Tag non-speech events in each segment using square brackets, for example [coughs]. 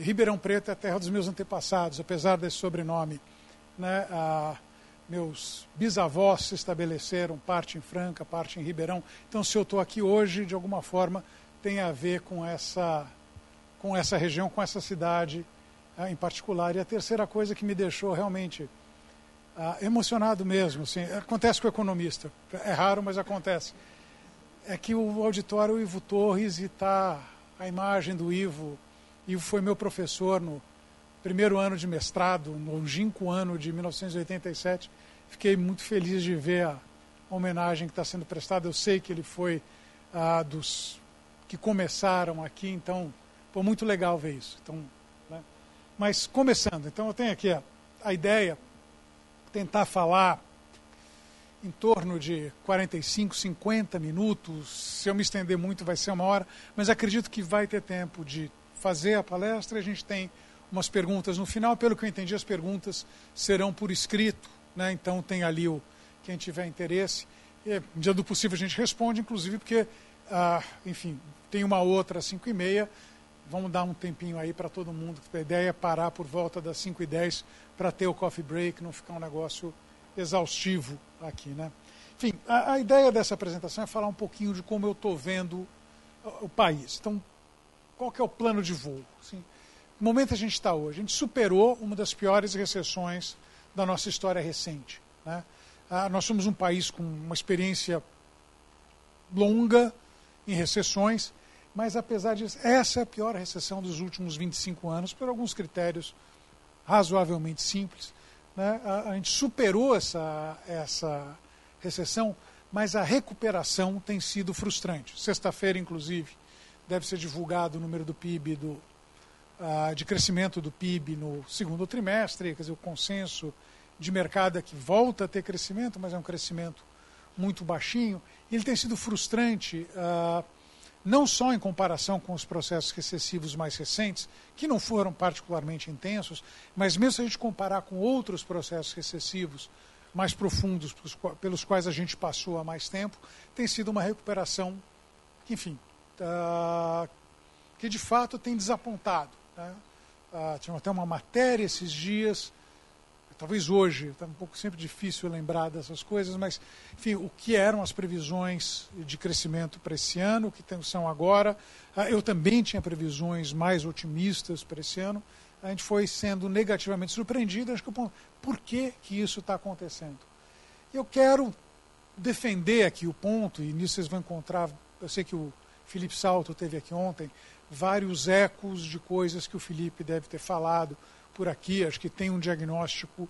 Ribeirão Preto é a terra dos meus antepassados, apesar desse sobrenome. Né? Ah, meus bisavós se estabeleceram, parte em Franca, parte em Ribeirão. Então, se eu estou aqui hoje, de alguma forma, tem a ver com essa, com essa região, com essa cidade ah, em particular. E a terceira coisa que me deixou realmente ah, emocionado mesmo, assim, acontece com o economista, é raro, mas acontece, é que o auditório Ivo Torres e está a imagem do Ivo Ivo foi meu professor no primeiro ano de mestrado, no longínquo ano de 1987. Fiquei muito feliz de ver a homenagem que está sendo prestada. Eu sei que ele foi ah, dos que começaram aqui, então foi muito legal ver isso. Então, né? Mas começando, então eu tenho aqui a, a ideia, tentar falar em torno de 45, 50 minutos. Se eu me estender muito, vai ser uma hora, mas acredito que vai ter tempo de fazer a palestra. A gente tem umas perguntas no final. Pelo que eu entendi, as perguntas serão por escrito, né? então tem ali o quem tiver interesse. E, dia do possível a gente responde, inclusive porque, ah, enfim, tem uma outra às 5 e meia. Vamos dar um tempinho aí para todo mundo. A ideia é parar por volta das 5 e 10 para ter o coffee break, não ficar um negócio exaustivo aqui. Né? Enfim, a, a ideia dessa apresentação é falar um pouquinho de como eu estou vendo o país. Então, qual que é o plano de voo? Assim, momento a gente está hoje, a gente superou uma das piores recessões da nossa história recente. Né? Ah, nós somos um país com uma experiência longa em recessões, mas apesar disso, essa é a pior recessão dos últimos 25 anos, por alguns critérios razoavelmente simples. Né? A, a gente superou essa, essa recessão, mas a recuperação tem sido frustrante. Sexta-feira, inclusive, deve ser divulgado o número do PIB, do, uh, de crescimento do PIB no segundo trimestre, quer dizer, o consenso de mercado é que volta a ter crescimento, mas é um crescimento muito baixinho. Ele tem sido frustrante, uh, não só em comparação com os processos recessivos mais recentes, que não foram particularmente intensos, mas mesmo se a gente comparar com outros processos recessivos mais profundos pelos quais a gente passou há mais tempo, tem sido uma recuperação enfim, que de fato tem desapontado. Né? Uh, tinha até uma matéria esses dias, talvez hoje, está um pouco sempre difícil lembrar dessas coisas, mas, enfim, o que eram as previsões de crescimento para esse ano, o que são agora. Uh, eu também tinha previsões mais otimistas para esse ano. A gente foi sendo negativamente surpreendido. Acho que por que, que isso está acontecendo? Eu quero defender aqui o ponto, e nisso vocês vão encontrar, eu sei que o Felipe Salto teve aqui ontem, vários ecos de coisas que o Felipe deve ter falado por aqui. Acho que tem um diagnóstico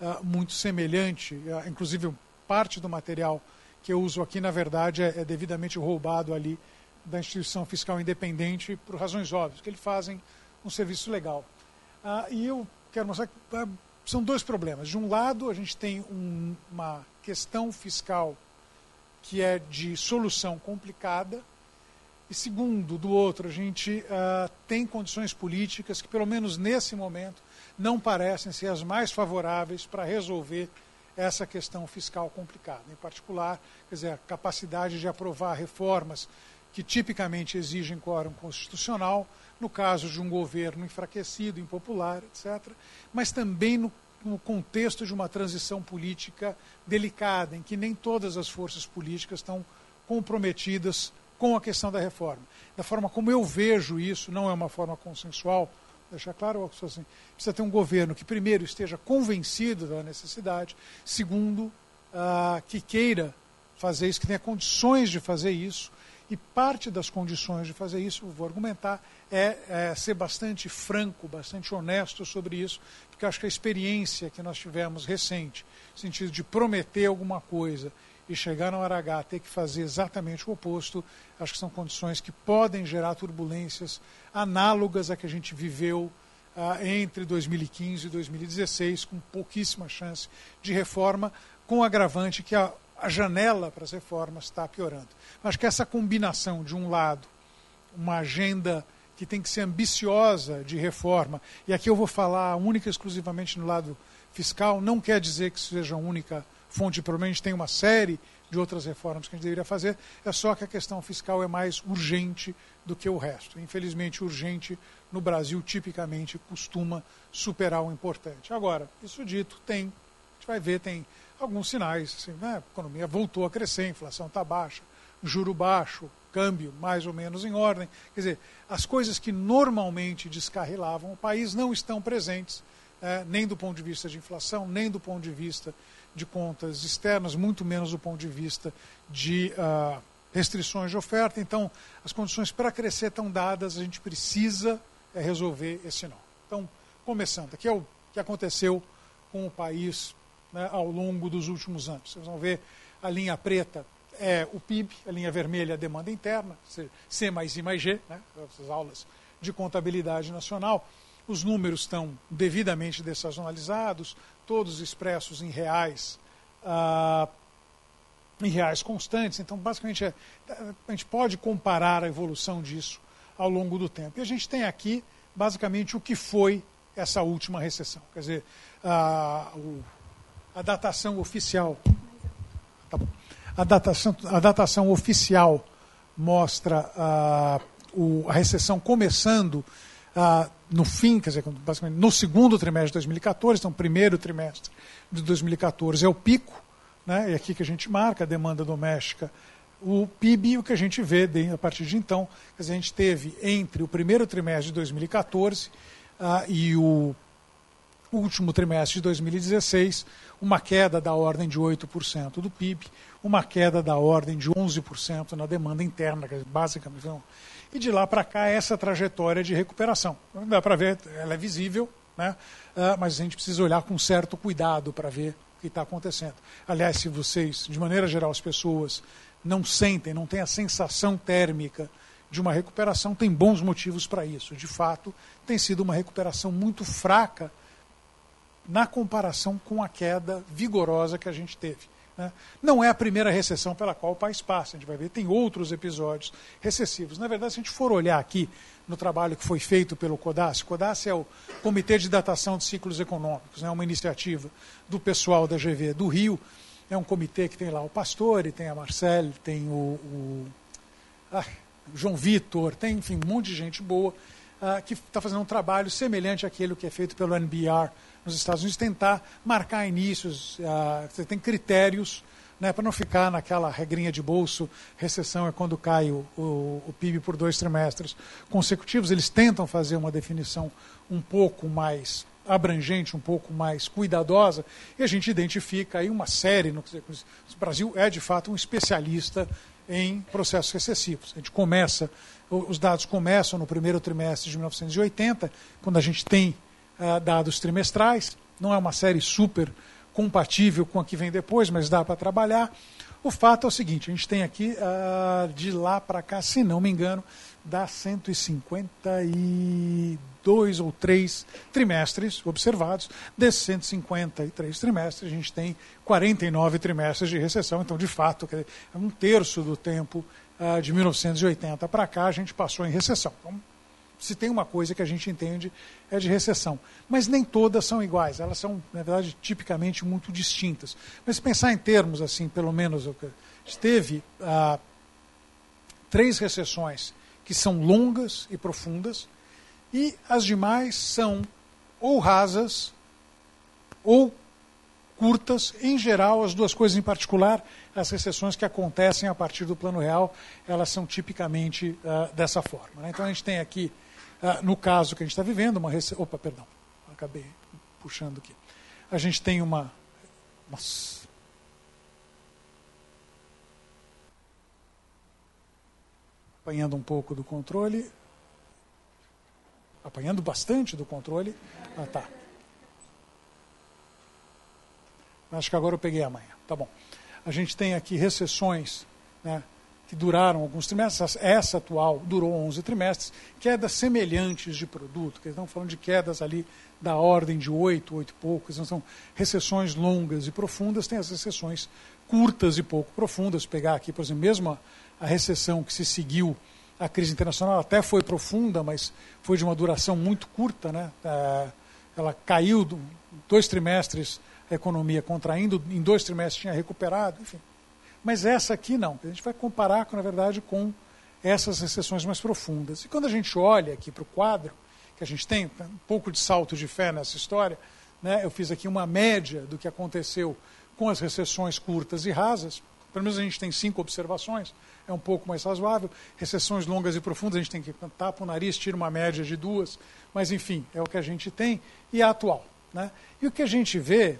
uh, muito semelhante, uh, inclusive parte do material que eu uso aqui, na verdade, é, é devidamente roubado ali da instituição fiscal independente por razões óbvias, que eles fazem um serviço legal. Uh, e eu quero mostrar que são dois problemas. De um lado, a gente tem um, uma questão fiscal que é de solução complicada, e segundo, do outro, a gente uh, tem condições políticas que, pelo menos nesse momento, não parecem ser as mais favoráveis para resolver essa questão fiscal complicada. Em particular, quer dizer, a capacidade de aprovar reformas que tipicamente exigem quórum constitucional, no caso de um governo enfraquecido, impopular, etc., mas também no, no contexto de uma transição política delicada, em que nem todas as forças políticas estão comprometidas com a questão da reforma. Da forma como eu vejo isso, não é uma forma consensual, deixar claro, assim, precisa ter um governo que, primeiro, esteja convencido da necessidade, segundo, uh, que queira fazer isso, que tenha condições de fazer isso, e parte das condições de fazer isso, vou argumentar, é, é, ser bastante franco, bastante honesto sobre isso, porque acho que a experiência que nós tivemos recente, no sentido de prometer alguma coisa e chegar na hora H ter que fazer exatamente o oposto, acho que são condições que podem gerar turbulências análogas a que a gente viveu ah, entre 2015 e 2016, com pouquíssima chance de reforma, com o agravante que a, a janela para as reformas está piorando. Acho que essa combinação, de um lado, uma agenda que tem que ser ambiciosa de reforma, e aqui eu vou falar única e exclusivamente no lado fiscal, não quer dizer que seja única fonte de problema, a gente tem uma série de outras reformas que a gente deveria fazer, é só que a questão fiscal é mais urgente do que o resto. Infelizmente, urgente no Brasil tipicamente costuma superar o importante. Agora, isso dito, tem, a gente vai ver, tem alguns sinais, assim, né? a economia voltou a crescer, a inflação está baixa, juro baixo, câmbio mais ou menos em ordem. Quer dizer, as coisas que normalmente descarrilavam o país não estão presentes, é, nem do ponto de vista de inflação, nem do ponto de vista de contas externas, muito menos do ponto de vista de uh, restrições de oferta. Então, as condições para crescer estão dadas, a gente precisa é, resolver esse nó. Então, começando, aqui é o que aconteceu com o país né, ao longo dos últimos anos. Vocês vão ver a linha preta é o PIB, a linha vermelha é a demanda interna, C mais I mais G, né, essas aulas de contabilidade nacional. Os números estão devidamente dessazonalizados, todos expressos em reais, ah, em reais constantes. Então, basicamente, é, a gente pode comparar a evolução disso ao longo do tempo. E a gente tem aqui, basicamente, o que foi essa última recessão. Quer dizer, a, a datação oficial. Tá a, datação, a datação oficial mostra a, o, a recessão começando no fim, quer dizer, basicamente no segundo trimestre de 2014, então primeiro trimestre de 2014 é o pico, né? é aqui que a gente marca a demanda doméstica o PIB, o que a gente vê a partir de então, a gente teve entre o primeiro trimestre de 2014 uh, ah, e o último trimestre de 2016, uma queda da ordem de 8% do PIB, uma queda da ordem de 11% na demanda interna, basicamente. E de lá para cá, essa trajetória de recuperação. Dá para ver, ela é visível, né? Uh, mas a gente precisa olhar com certo cuidado para ver o que está acontecendo. Aliás, se vocês, de maneira geral, as pessoas não sentem, não têm a sensação térmica de uma recuperação, tem bons motivos para isso. De fato, tem sido uma recuperação muito fraca na comparação com a queda vigorosa que a gente teve. Né? Não é a primeira recessão pela qual o país passa, a gente vai ver, tem outros episódios recessivos. Na verdade, se a gente for olhar aqui no trabalho que foi feito pelo CODAS, CODAS é o Comitê de Datação de Ciclos Econômicos, é né? uma iniciativa do pessoal da GV do Rio, é um comitê que tem lá o Pastore, tem a Marcele, tem o, o ah, João Vitor, tem, enfim, um monte de gente boa ah, que está fazendo um trabalho semelhante àquele que é feito pelo NBR nos Estados Unidos, tentar marcar inícios, ah, você tem critérios né, para não ficar naquela regrinha de bolso, recessão é quando cai o, o, o PIB por dois trimestres consecutivos. Eles tentam fazer uma definição um pouco mais abrangente, um pouco mais cuidadosa, e a gente identifica aí uma série. No, o Brasil é, de fato, um especialista em processos recessivos. A gente começa, os dados começam no primeiro trimestre de 1980, quando a gente tem uh, dados trimestrais. Não é uma série super compatível com a que vem depois, mas dá para trabalhar. O fato é o seguinte: a gente tem aqui, uh, de lá para cá, se não me engano, dá 152 ou 3 trimestres observados. Desses 153 trimestres, a gente tem 49 trimestres de recessão. Então, de fato, é um terço do tempo uh, de 1980 para cá, a gente passou em recessão. Então, se tem uma coisa que a gente entende é de recessão. Mas nem todas são iguais, elas são, na verdade, tipicamente muito distintas. Mas se pensar em termos, assim, pelo menos, teve ah, três recessões que são longas e profundas, e as demais são ou rasas ou curtas, em geral, as duas coisas em particular, as recessões que acontecem a partir do plano real, elas são tipicamente uh, dessa forma. Né? Então a gente tem aqui ah, no caso que a gente está vivendo, uma rece... Opa, perdão, acabei puxando aqui. A gente tem uma. Nossa. Apanhando um pouco do controle. Apanhando bastante do controle. Ah, tá. Acho que agora eu peguei a manhã. Tá bom. A gente tem aqui recessões né, que duraram alguns trimestres, essa atual durou 11 trimestres, quedas semelhantes de produto, que estão falando de quedas ali da ordem de 8, 8 e poucos, não são recessões longas e profundas, tem as recessões curtas e pouco profundas, pegar aqui, por exemplo, mesmo a, a recessão que se seguiu à crise internacional até foi profunda, mas foi de uma duração muito curta, né? É, ela caiu dois trimestres a economia contraindo, em dois trimestres tinha recuperado, enfim. Mas essa aqui não. A gente vai comparar, na verdade, com essas recessões mais profundas. E quando a gente olha aqui para o quadro, que a gente tem um pouco de salto de fé nessa história, né, eu fiz aqui uma média do que aconteceu com as recessões curtas e rasas, pelo menos a gente tem cinco observações, é um pouco mais razoável. Recessões longas e profundas, a gente tem que tapar o nariz, tira uma média de duas, mas enfim, é o que a gente tem e é atual. Né? E o que a gente vê,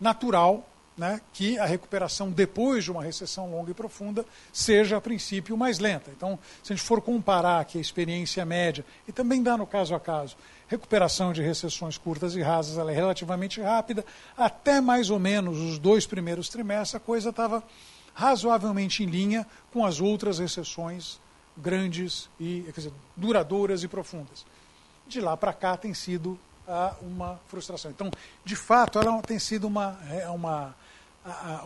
natural, né, que a recuperação depois de uma recessão longa e profunda seja, a princípio, mais lenta. Então, se a gente for comparar aqui a experiência média, e também dá no caso a caso, recuperação de recessões curtas e rasas ela é relativamente rápida, até mais ou menos os dois primeiros trimestres a coisa estava razoavelmente em linha com as outras recessões grandes e dizer, duradouras e profundas. De lá para cá tem sido uh, uma frustração. Então, de fato, ela tem sido uma,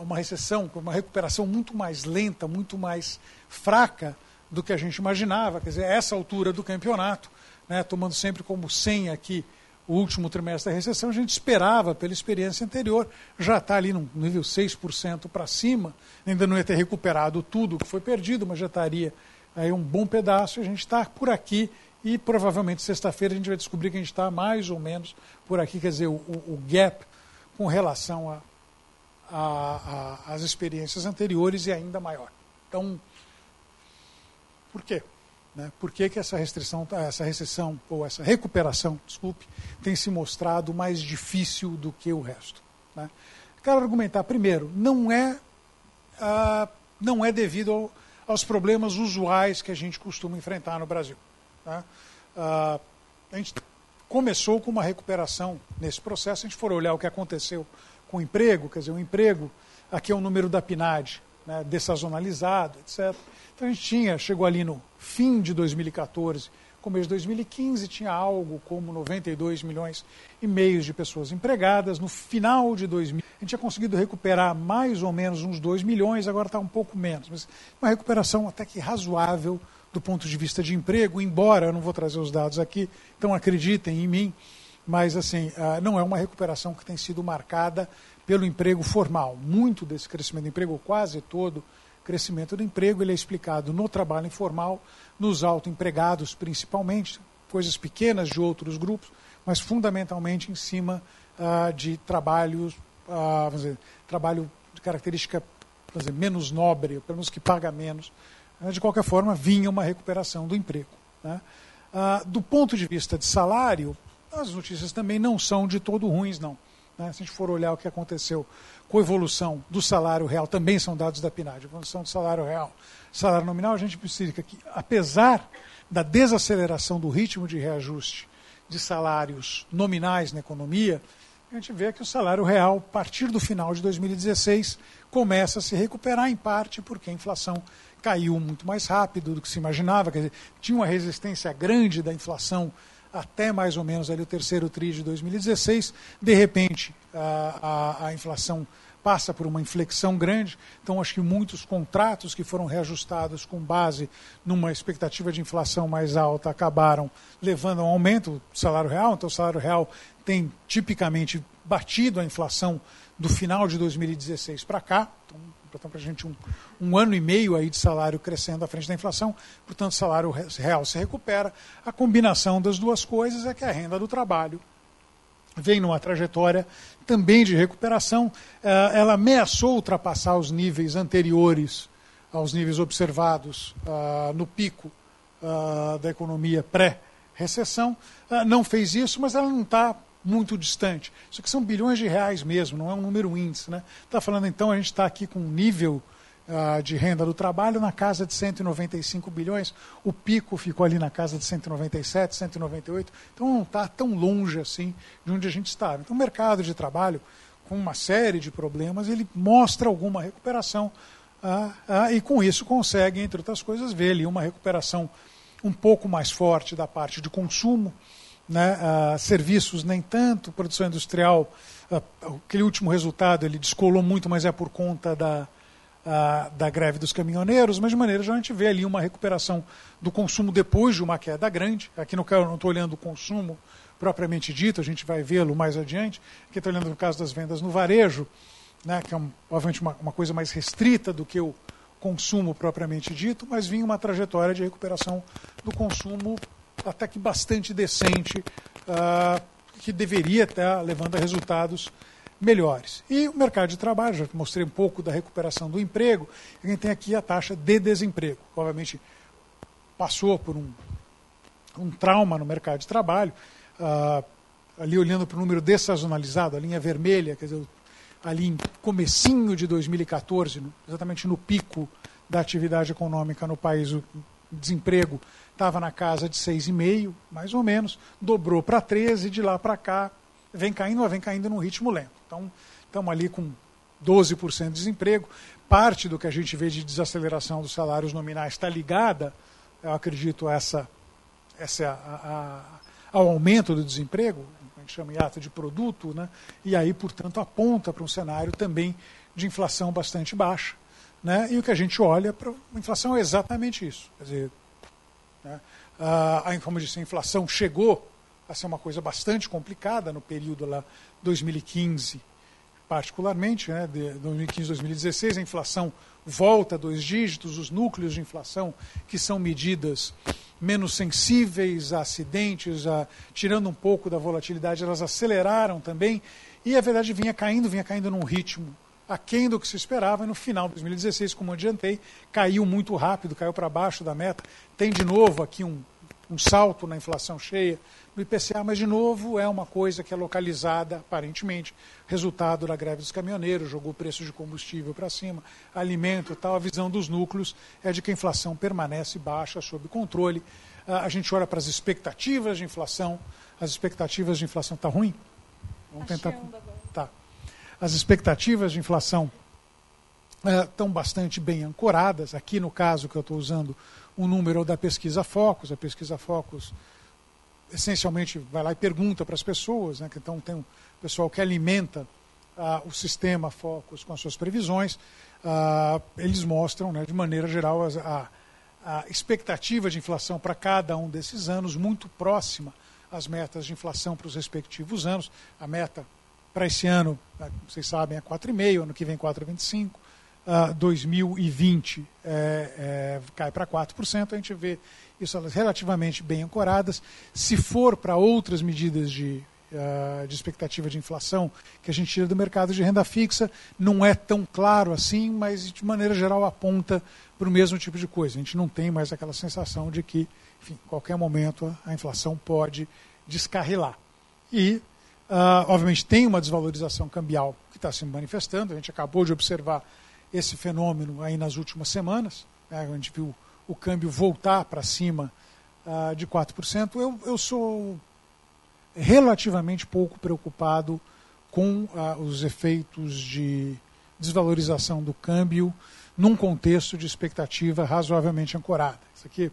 uma recessão, uma recuperação muito mais lenta, muito mais fraca do que a gente imaginava. Quer dizer, essa altura do campeonato, né, tomando sempre como senha aqui o último trimestre da recessão, a gente esperava, pela experiência anterior, já está ali no nível 6% para cima, ainda não ia ter recuperado tudo que foi perdido, mas já estaria aí um bom pedaço, a gente está por aqui e provavelmente sexta-feira a gente vai descobrir que a gente está mais ou menos por aqui, quer dizer, o, o gap com relação a a, a, as experiências anteriores e ainda maior. Então, por quê? Né? Por que, que essa restrição, essa recessão, ou essa recuperação, desculpe, tem se mostrado mais difícil do que o resto? Né? Quero argumentar, primeiro, não é, não é devido ao, aos problemas usuais que a gente costuma enfrentar no Brasil. Né? A gente começou com uma recuperação nesse processo, a gente for olhar o que aconteceu com emprego, quer dizer, o emprego, aqui é o número da PNAD, né, dessazonalizado, etc. Então a gente tinha, chegou ali no fim de 2014, começo de 2015, tinha algo como 92 milhões e meio de pessoas empregadas. No final de 2000, a gente tinha conseguido recuperar mais ou menos uns 2 milhões, agora está um pouco menos, mas uma recuperação até que razoável do ponto de vista de emprego, embora eu não vou trazer os dados aqui, então acreditem em mim, mas assim, ah, não é uma recuperação que tem sido marcada pelo emprego formal. Muito desse crescimento do emprego, quase todo crescimento do emprego, ele é explicado no trabalho informal, nos autoempregados principalmente, coisas pequenas de outros grupos, mas fundamentalmente em cima uh, de trabalhos, uh, vamos dizer, trabalho de característica dizer, menos nobre, pelo menos que paga menos. Uh, de qualquer forma, vinha uma recuperação do emprego. Né? do ponto de vista de salário, as notícias também não são de todo ruins, não. Né? Se a gente for olhar o que aconteceu com a evolução do salário real, também são dados da PNAD, evolução do salário real, salário nominal, a gente precisa que, apesar da desaceleração do ritmo de reajuste de salários nominais na economia, a gente vê que o salário real, a partir do final de 2016, começa a se recuperar em parte porque a inflação caiu muito mais rápido do que se imaginava, quer dizer, tinha uma resistência grande da inflação até mais ou menos ali o terceiro TRI de 2016. De repente, a, a, a inflação passa por uma inflexão grande, então acho que muitos contratos que foram reajustados com base numa expectativa de inflação mais alta acabaram levando a um aumento do salário real, então o salário real tem tipicamente batido a inflação do final de 2016 para cá, então Portanto, para a gente um, um ano e meio aí de salário crescendo à frente da inflação, portanto, o salário real se recupera. A combinação das duas coisas é que a renda do trabalho vem numa trajetória também de recuperação. Eh, ela ameaçou ultrapassar os níveis anteriores aos níveis observados ah, no pico ah, da economia pré-recessão. Ah, não fez isso, mas ela não está muito distante. Isso aqui são bilhões de reais mesmo, não é um número índice. Né? Está falando então, a gente está aqui com um nível uh, de renda do trabalho na casa de 195 bilhões, o pico ficou ali na casa de 197, 198, então não está tão longe assim de onde a gente estava. Então o mercado de trabalho, com uma série de problemas, ele mostra alguma recuperação uh, uh, e com isso consegue, entre outras coisas, ver ali uma recuperação um pouco mais forte da parte de consumo, né? Ah, serviços nem tanto, produção industrial, ah, aquele último resultado ele descolou muito, mas é por conta da, ah, da greve dos caminhoneiros, mas de maneira já a gente vê ali uma recuperação do consumo depois de uma queda grande. Aqui no caso, não estou olhando o consumo propriamente dito, a gente vai vê-lo mais adiante. Aqui estou olhando no caso das vendas no varejo, né, que é um, obviamente uma, uma coisa mais restrita do que o consumo propriamente dito, mas vinha uma trajetória de recuperação do consumo até que bastante decente, uh, que deveria estar levando a resultados melhores. E o mercado de trabalho, já mostrei um pouco da recuperação do emprego, a gente tem aqui a taxa de desemprego. Obviamente, passou por um, um trauma no mercado de trabalho. Uh, ali olhando para o número dessazonalizado, a linha vermelha, quer dizer, ali em comecinho de 2014, exatamente no pico da atividade econômica no país, o desemprego estava na casa de 6,5, mais ou menos, dobrou para 13, de lá para cá vem caindo, vem caindo num ritmo lento. Então, estamos ali com 12% de desemprego. Parte do que a gente vê de desaceleração dos salários nominais está ligada, eu acredito, a essa, essa a, a, ao aumento do desemprego, a gente chama em ato de produto, né? e aí, portanto, aponta para um cenário também de inflação bastante baixa. Né? E o que a gente olha para a inflação é exatamente isso. Quer dizer, né? a, como eu disse, a inflação chegou a ser uma coisa bastante complicada no período lá 2015, particularmente, né, de 2015 2016, a inflação volta a dois dígitos, os núcleos de inflação, que são medidas menos sensíveis a acidentes, a, tirando um pouco da volatilidade, elas aceleraram também, e a verdade vinha caindo, vinha caindo num ritmo aquém do que se esperava, e no final de 2016, como adiantei, caiu muito rápido, caiu para baixo da meta. Tem de novo aqui um, um salto na inflação cheia no IPCA, mas de novo é uma coisa que é localizada, aparentemente, resultado da greve dos caminhoneiros, jogou o preço de combustível para cima, alimento e tal. A visão dos núcleos é de que a inflação permanece baixa, sob controle. Ah, a gente olha para as expectativas de inflação. As expectativas de inflação está ruim? Vamos tá tentar. Tá. As expectativas de inflação estão uh, bastante bem ancoradas. Aqui no caso que eu estou usando o número da pesquisa Focus, a pesquisa Focus essencialmente vai lá e pergunta para as pessoas, né, então tem um pessoal que alimenta ah, o sistema Focus com as suas previsões, ah, eles mostram, né, de maneira geral, a, a expectativa de inflação para cada um desses anos muito próxima às metas de inflação para os respectivos anos. A meta para esse ano, vocês sabem, é 4,5, ano que vem 4,25. Uh, 2020 é, é, cai para 4%, a gente vê isso elas relativamente bem ancoradas. Se for para outras medidas de, uh, de expectativa de inflação que a gente tira do mercado de renda fixa, não é tão claro assim, mas de maneira geral aponta para o mesmo tipo de coisa. A gente não tem mais aquela sensação de que, enfim, qualquer momento a inflação pode descarrilar. E, uh, obviamente, tem uma desvalorização cambial que está se manifestando. A gente acabou de observar esse fenômeno aí nas últimas semanas. Né? A gente viu o câmbio voltar para cima uh, de 4%, eu, eu sou relativamente pouco preocupado com uh, os efeitos de desvalorização do câmbio num contexto de expectativa razoavelmente ancorada. Isso aqui,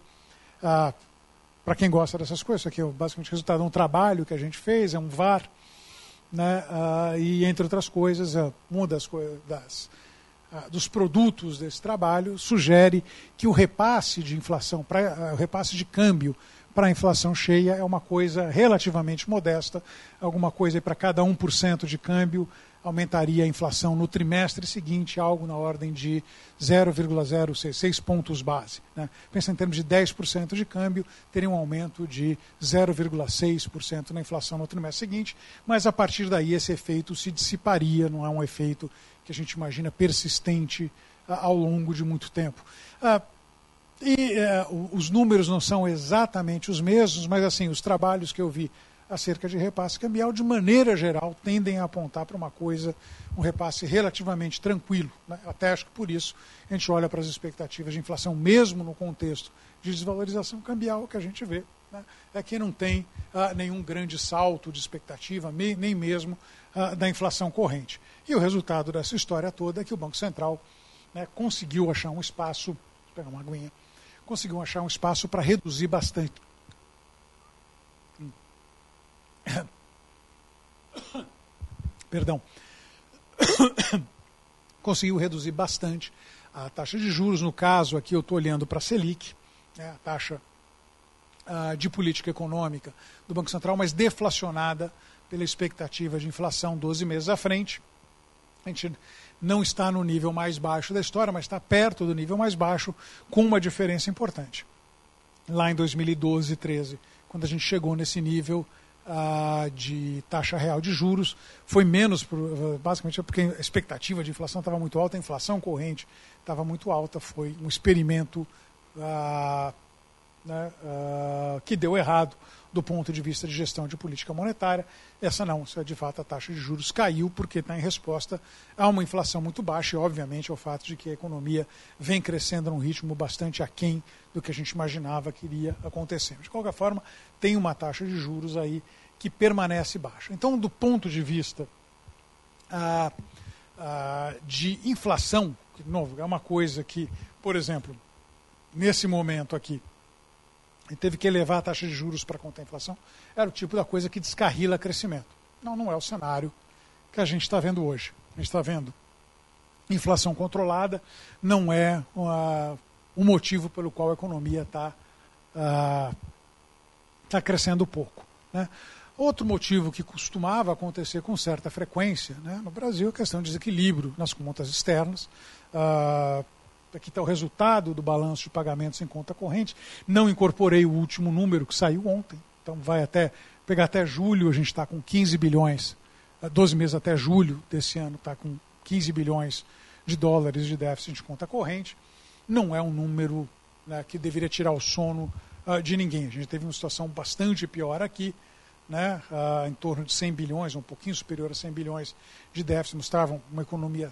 para quem gosta dessas coisas, isso aqui é basicamente o resultado de um trabalho que a gente fez, é um VAR, né, uh, e entre outras coisas, é uma das, das ah, dos produtos desse trabalho sugere que o repasse de inflação, pra, ah, o repasse de câmbio para a inflação cheia é uma coisa relativamente modesta, alguma coisa para cada 1% de câmbio aumentaria a inflação no trimestre seguinte, algo na ordem de 0,066 pontos base. Né? Pensa em termos de 10% de câmbio, teria um aumento de 0,6% na inflação no trimestre seguinte, mas a partir daí esse efeito se dissiparia, não é um efeito que a gente imagina persistente uh, ao longo de muito tempo. Uh, e uh, os números não são exatamente os mesmos, mas assim, os trabalhos que eu vi acerca de repasse cambial, de maneira geral, tendem a apontar para uma coisa, um repasse relativamente tranquilo. Né? Até acho que por isso a gente olha para as expectativas de inflação, mesmo no contexto de desvalorização cambial, que a gente vê né? é que não tem ah, nenhum grande salto de expectativa, nem mesmo ah, da inflação corrente. E o resultado dessa história toda é que o Banco Central né, conseguiu achar um espaço, pegar uma aguinha, conseguiu achar um espaço para reduzir bastante. [coughs] Perdão. [coughs] conseguiu reduzir bastante a taxa de juros. No caso, aqui eu estou olhando para a Selic, né, a taxa uh, de política econômica do Banco Central, mas deflacionada pela expectativa de inflação 12 meses à frente. A gente não está no nível mais baixo da história, mas está perto do nível mais baixo, com uma diferença importante. Lá em 2012, 13, quando a gente chegou nesse nível ah, de taxa real de juros, foi menos, basicamente porque a expectativa de inflação estava muito alta, a inflação corrente estava muito alta, foi um experimento ah, né, uh, que deu errado do ponto de vista de gestão de política monetária. Essa não, de fato a taxa de juros caiu porque está em resposta a uma inflação muito baixa e, obviamente, ao fato de que a economia vem crescendo num ritmo bastante aquém do que a gente imaginava que iria acontecer. De qualquer forma, tem uma taxa de juros aí que permanece baixa. Então, do ponto de vista uh, uh, de inflação, que, de novo, é uma coisa que, por exemplo, nesse momento aqui, e teve que elevar a taxa de juros para conter a inflação, era o tipo da coisa que descarrila crescimento. Não, não é o cenário que a gente está vendo hoje. A gente está vendo inflação controlada, não é o motivo pelo qual a economia está uh, tá crescendo pouco. Né? Outro motivo que costumava acontecer com certa frequência né, no Brasil é a questão de desequilíbrio nas contas externas. Uh, aqui está o resultado do balanço de pagamentos em conta corrente. Não incorporei o último número que saiu ontem, então vai até pegar até julho, a gente está com 15 bilhões, 12 meses até julho desse ano está com 15 bilhões de dólares de déficit de conta corrente. Não é um número né, que deveria tirar o sono uh, de ninguém. A gente teve uma situação bastante pior aqui, né, uh, em torno de 100 bilhões, um pouquinho superior a 100 bilhões de déficit, mostravam uma economia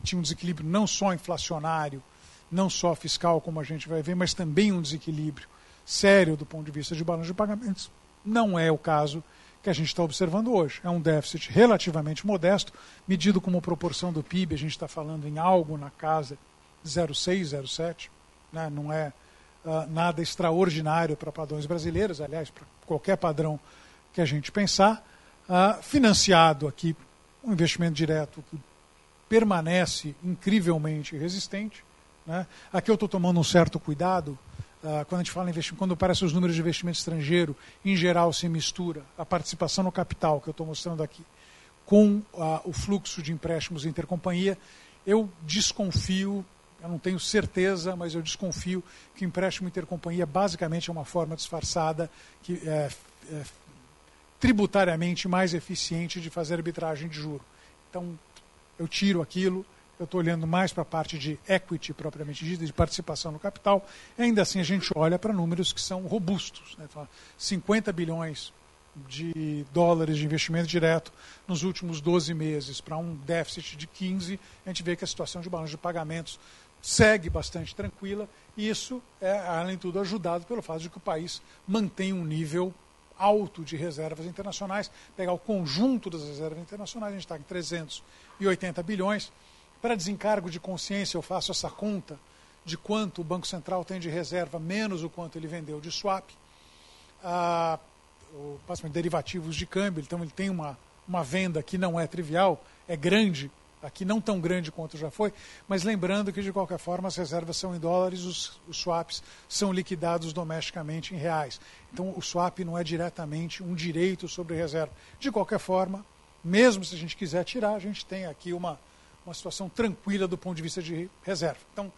que tinha um desequilíbrio não só inflacionário, não só fiscal, como a gente vai ver, mas também um desequilíbrio sério do ponto de vista de balanço de pagamentos. Não é o caso que a gente está observando hoje. É um déficit relativamente modesto, medido como proporção do PIB, a gente está falando em algo na casa de 0,6, 0,7. Né? Não é uh, nada extraordinário para padrões brasileiros, aliás, para qualquer padrão que a gente pensar. Uh, financiado aqui, um investimento direto que permanece incrivelmente resistente. Né? Aqui eu estou tomando um certo cuidado. Uh, quando a gente fala investimento, quando aparecem os números de investimento estrangeiro, em geral se mistura a participação no capital, que eu estou mostrando aqui, com uh, o fluxo de empréstimos intercompanhia. Eu desconfio, eu não tenho certeza, mas eu desconfio que o empréstimo intercompanhia basicamente é uma forma disfarçada que é, é tributariamente mais eficiente de fazer arbitragem de juro. Então, eu tiro aquilo, eu estou olhando mais para a parte de equity propriamente dita, de participação no capital, ainda assim a gente olha para números que são robustos. Né? 50 bilhões de dólares de investimento direto nos últimos 12 meses para um déficit de 15, a gente vê que a situação de balanço de pagamentos segue bastante tranquila, e isso é, além de tudo, ajudado pelo fato de que o país mantém um nível alto de reservas internacionais. Pegar o conjunto das reservas internacionais, a gente está em 380 bilhões. Para desencargo de consciência, eu faço essa conta de quanto o Banco Central tem de reserva, menos o quanto ele vendeu de swap. Ah, o, derivativos de câmbio, então ele tem uma, uma venda que não é trivial, é grande, aqui não tão grande quanto já foi, mas lembrando que de qualquer forma as reservas são em dólares, os, os swaps são liquidados domesticamente em reais. Então o swap não é diretamente um direito sobre reserva. De qualquer forma, mesmo se a gente quiser tirar, a gente tem aqui uma, uma situação tranquila do ponto de vista de reserva. Então,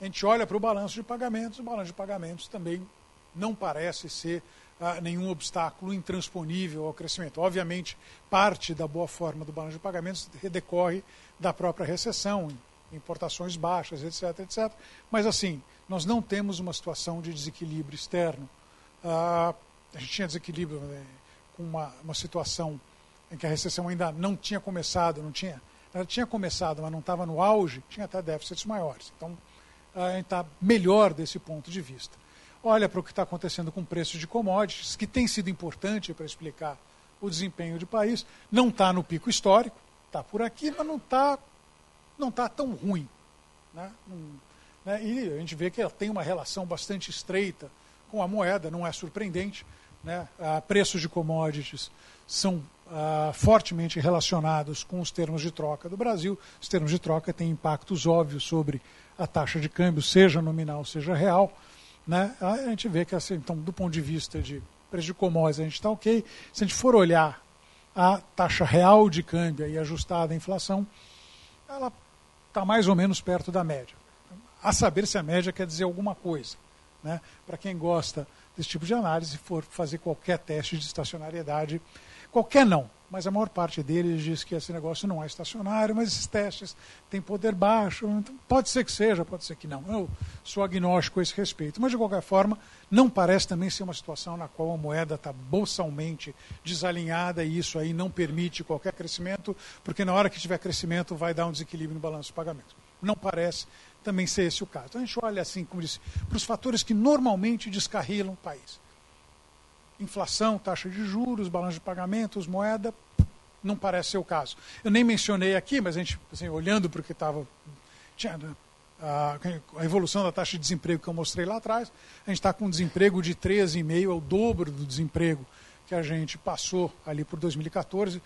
a gente olha para o balanço de pagamentos, o balanço de pagamentos também não parece ser ah, nenhum obstáculo intransponível ao crescimento. Obviamente, parte da boa forma do balanço de pagamentos decorre da própria recessão, importações baixas, etc, etc. Mas, assim, nós não temos uma situação de desequilíbrio externo. Ah, a gente tinha desequilíbrio né, com uma, uma situação em que a recessão ainda não tinha começado, não tinha ela tinha começado, mas não estava no auge, tinha até déficits maiores. Então, a gente está melhor desse ponto de vista. Olha para o que está acontecendo com o preço de commodities, que tem sido importante para explicar o desempenho do país. Não está no pico histórico, está por aqui, mas não está não tá tão ruim. Né? Né? E a gente vê que ela tem uma relação bastante estreita com a moeda, não é surpreendente. Né? A preços de commodities são ah, fortemente relacionados com os termos de troca do Brasil. Os termos de troca têm impactos óbvios sobre a taxa de câmbio, seja nominal, seja real. Né? A gente vê que, assim, então, do ponto de vista de preço de commodities, a gente está ok. Se a gente for olhar a taxa real de câmbio e ajustada à inflação, ela está mais ou menos perto da média. A saber se a média quer dizer alguma coisa. Né? Para quem gosta desse tipo de análise, for fazer qualquer teste de estacionariedade, qualquer não, mas a maior parte deles diz que esse negócio não é estacionário, mas esses testes têm poder baixo, então pode ser que seja, pode ser que não. Eu sou agnóstico a esse respeito, mas de qualquer forma, não parece também ser uma situação na qual a moeda está boçalmente desalinhada e isso aí não permite qualquer crescimento, porque na hora que tiver crescimento vai dar um desequilíbrio no balanço de pagamento. Não parece também ser esse o caso. Então a gente olha assim, como disse, para os fatores que normalmente descarrilam o país inflação, taxa de juros, balanço de pagamentos, moeda, não parece ser o caso. Eu nem mencionei aqui, mas a gente, assim, olhando para o que estava. A, a, evolução da taxa de desemprego que eu mostrei lá atrás, a gente está com um desemprego de 13,5, é o dobro do desemprego que a gente passou ali por 2014.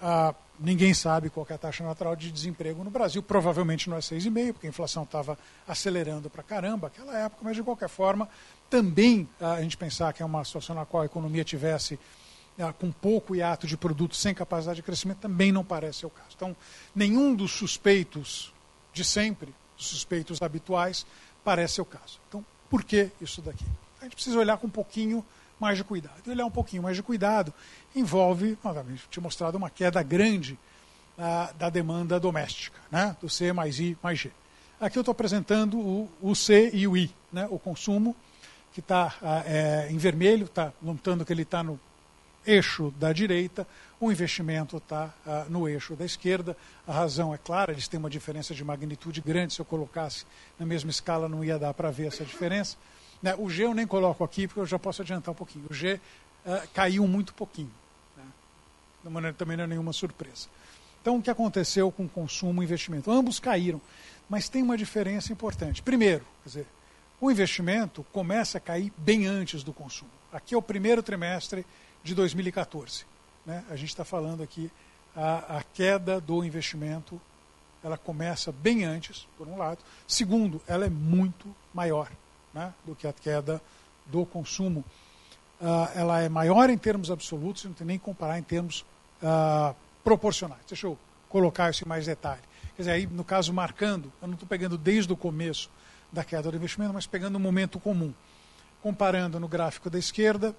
Ah, ninguém sabe qual é a taxa natural de desemprego no Brasil. Provavelmente não é 6,5, porque a inflação estava acelerando para caramba naquela época, mas de qualquer forma, também ah, a gente pensar que é uma situação na qual a economia tivesse ah, com pouco hiato de produtos sem capacidade de crescimento, também não parece ser o caso. Então, nenhum dos suspeitos de sempre, os suspeitos habituais, parece ser o caso. Então, por que isso daqui? A gente precisa olhar com um pouquinho mais de cuidado. E olhar um pouquinho mais de cuidado envolve, novamente, te mostrado uma queda grande ah, da demanda doméstica, né? do C mais I mais G. Aqui eu estou apresentando o, o, C e o I, né? o consumo, que está ah, é, em vermelho, está notando que ele está no eixo da direita, o investimento está ah, no eixo da esquerda. A razão é clara, eles têm uma diferença de magnitude grande, se eu colocasse na mesma escala não ia dar para ver essa diferença. Né? O G eu nem coloco aqui, porque eu já posso adiantar um pouquinho. O G uh, caiu muito pouquinho. Né? Maneira, também não é nenhuma surpresa. Então, o que aconteceu com consumo e investimento? Ambos caíram, mas tem uma diferença importante. Primeiro, quer dizer, o investimento começa a cair bem antes do consumo. Aqui é o primeiro trimestre de 2014. Né? A gente está falando aqui a, a queda do investimento, ela começa bem antes, por um lado. Segundo, ela é muito maior né, do que a queda do consumo. Uh, ela é maior em termos absolutos, não tem nem que comparar em termos uh, proporcionais. Deixa eu colocar isso em mais detalhe. Quer dizer, aí, no caso, marcando, eu não estou pegando desde o começo da queda do investimento, mas pegando um momento comum. Comparando no gráfico da esquerda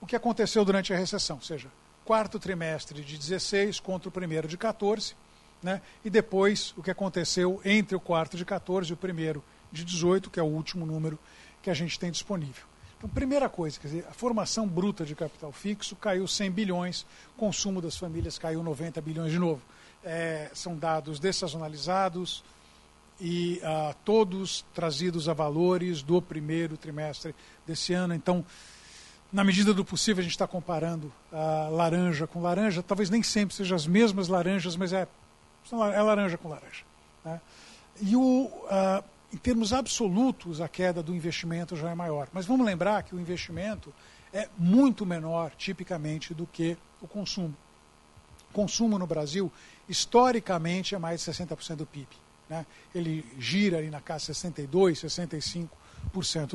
o que aconteceu durante a recessão, ou seja, quarto trimestre de 16 contra o primeiro de 14, né? e depois o que aconteceu entre o quarto de 14 e o primeiro de 18, que é o último número que a gente tem disponível. Então, primeira coisa, quer dizer, a formação bruta de capital fixo caiu 100 bilhões, consumo das famílias caiu 90 bilhões de novo. É, são dados dessazonalizados e ah, todos trazidos a valores do primeiro trimestre desse ano. Então, na medida do possível, a gente está comparando a laranja com laranja. Talvez nem sempre sejam as mesmas laranjas, mas é, é laranja com laranja. Né? E o, uh, em termos absolutos, a queda do investimento já é maior. Mas vamos lembrar que o investimento é muito menor, tipicamente, do que o consumo. O consumo no Brasil, historicamente, é mais de 60% do PIB. Né? Ele gira ali na casa 62, 65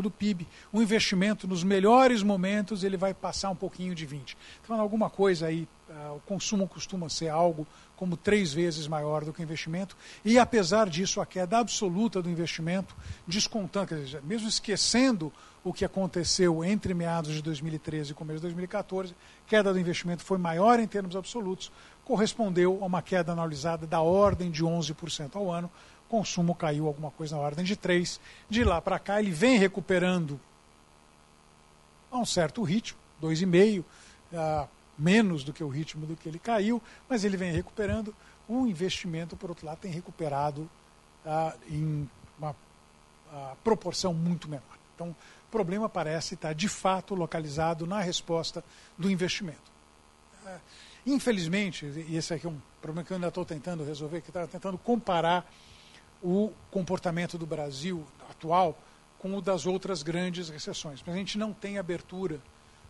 do PIB. O investimento nos melhores momentos ele vai passar um pouquinho de 20. Então alguma coisa aí, uh, o consumo costuma ser algo como três vezes maior do que o investimento. E apesar disso, a queda absoluta do investimento, descontando, dizer, mesmo esquecendo o que aconteceu entre meados de 2013 e começo de 2014, queda do investimento foi maior em termos absolutos, correspondeu a uma queda analisada da ordem de 11% ao ano, consumo caiu alguma coisa na ordem de 3. De lá para cá, ele vem recuperando a um certo ritmo, 2,5, uh, menos do que o ritmo do que ele caiu, mas ele vem recuperando. O investimento, por outro lado, tem recuperado uh, em uma uh, proporção muito menor. Então, o problema parece estar, de fato, localizado na resposta do investimento. Uh, infelizmente, e esse aqui é um problema que eu ainda estou tentando resolver, que está tentando comparar o comportamento do Brasil atual com o das outras grandes recessões. Mas a gente não tem abertura,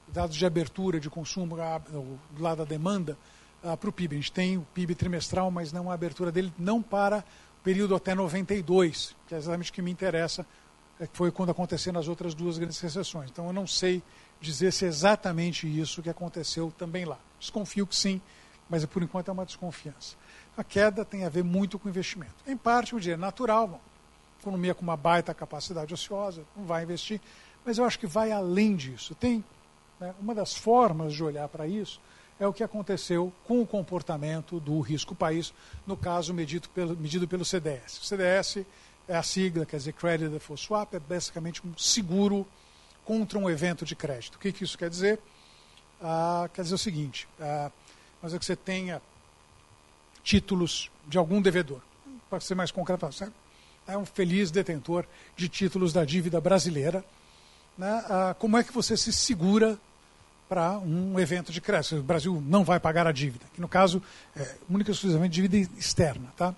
dados de abertura de consumo do lado da demanda uh, para o PIB. A gente tem o PIB trimestral, mas não a abertura dele não para o período até 92, que é exatamente o que me interessa, é que foi quando aconteceram as outras duas grandes recessões. Então eu não sei dizer se é exatamente isso que aconteceu também lá. Desconfio que sim, mas por enquanto é uma desconfiança. A queda tem a ver muito com investimento. Em parte, o dinheiro natural, economia com uma baita capacidade ociosa, não vai investir, mas eu acho que vai além disso. Tem né, uma das formas de olhar para isso é o que aconteceu com o comportamento do risco país, no caso medido pelo, medido pelo CDS. O CDS é a sigla, quer dizer, Credit Default Swap, é basicamente um seguro contra um evento de crédito. O que, que isso quer dizer? Ah, quer dizer o seguinte, ah, mas é que você tenha títulos de algum devedor. Para ser mais concreto, é um feliz detentor de títulos da dívida brasileira. Né? Ah, como é que você se segura para um evento de crédito. O Brasil não vai pagar a dívida, que no caso é única e exclusivamente dívida externa. Tá?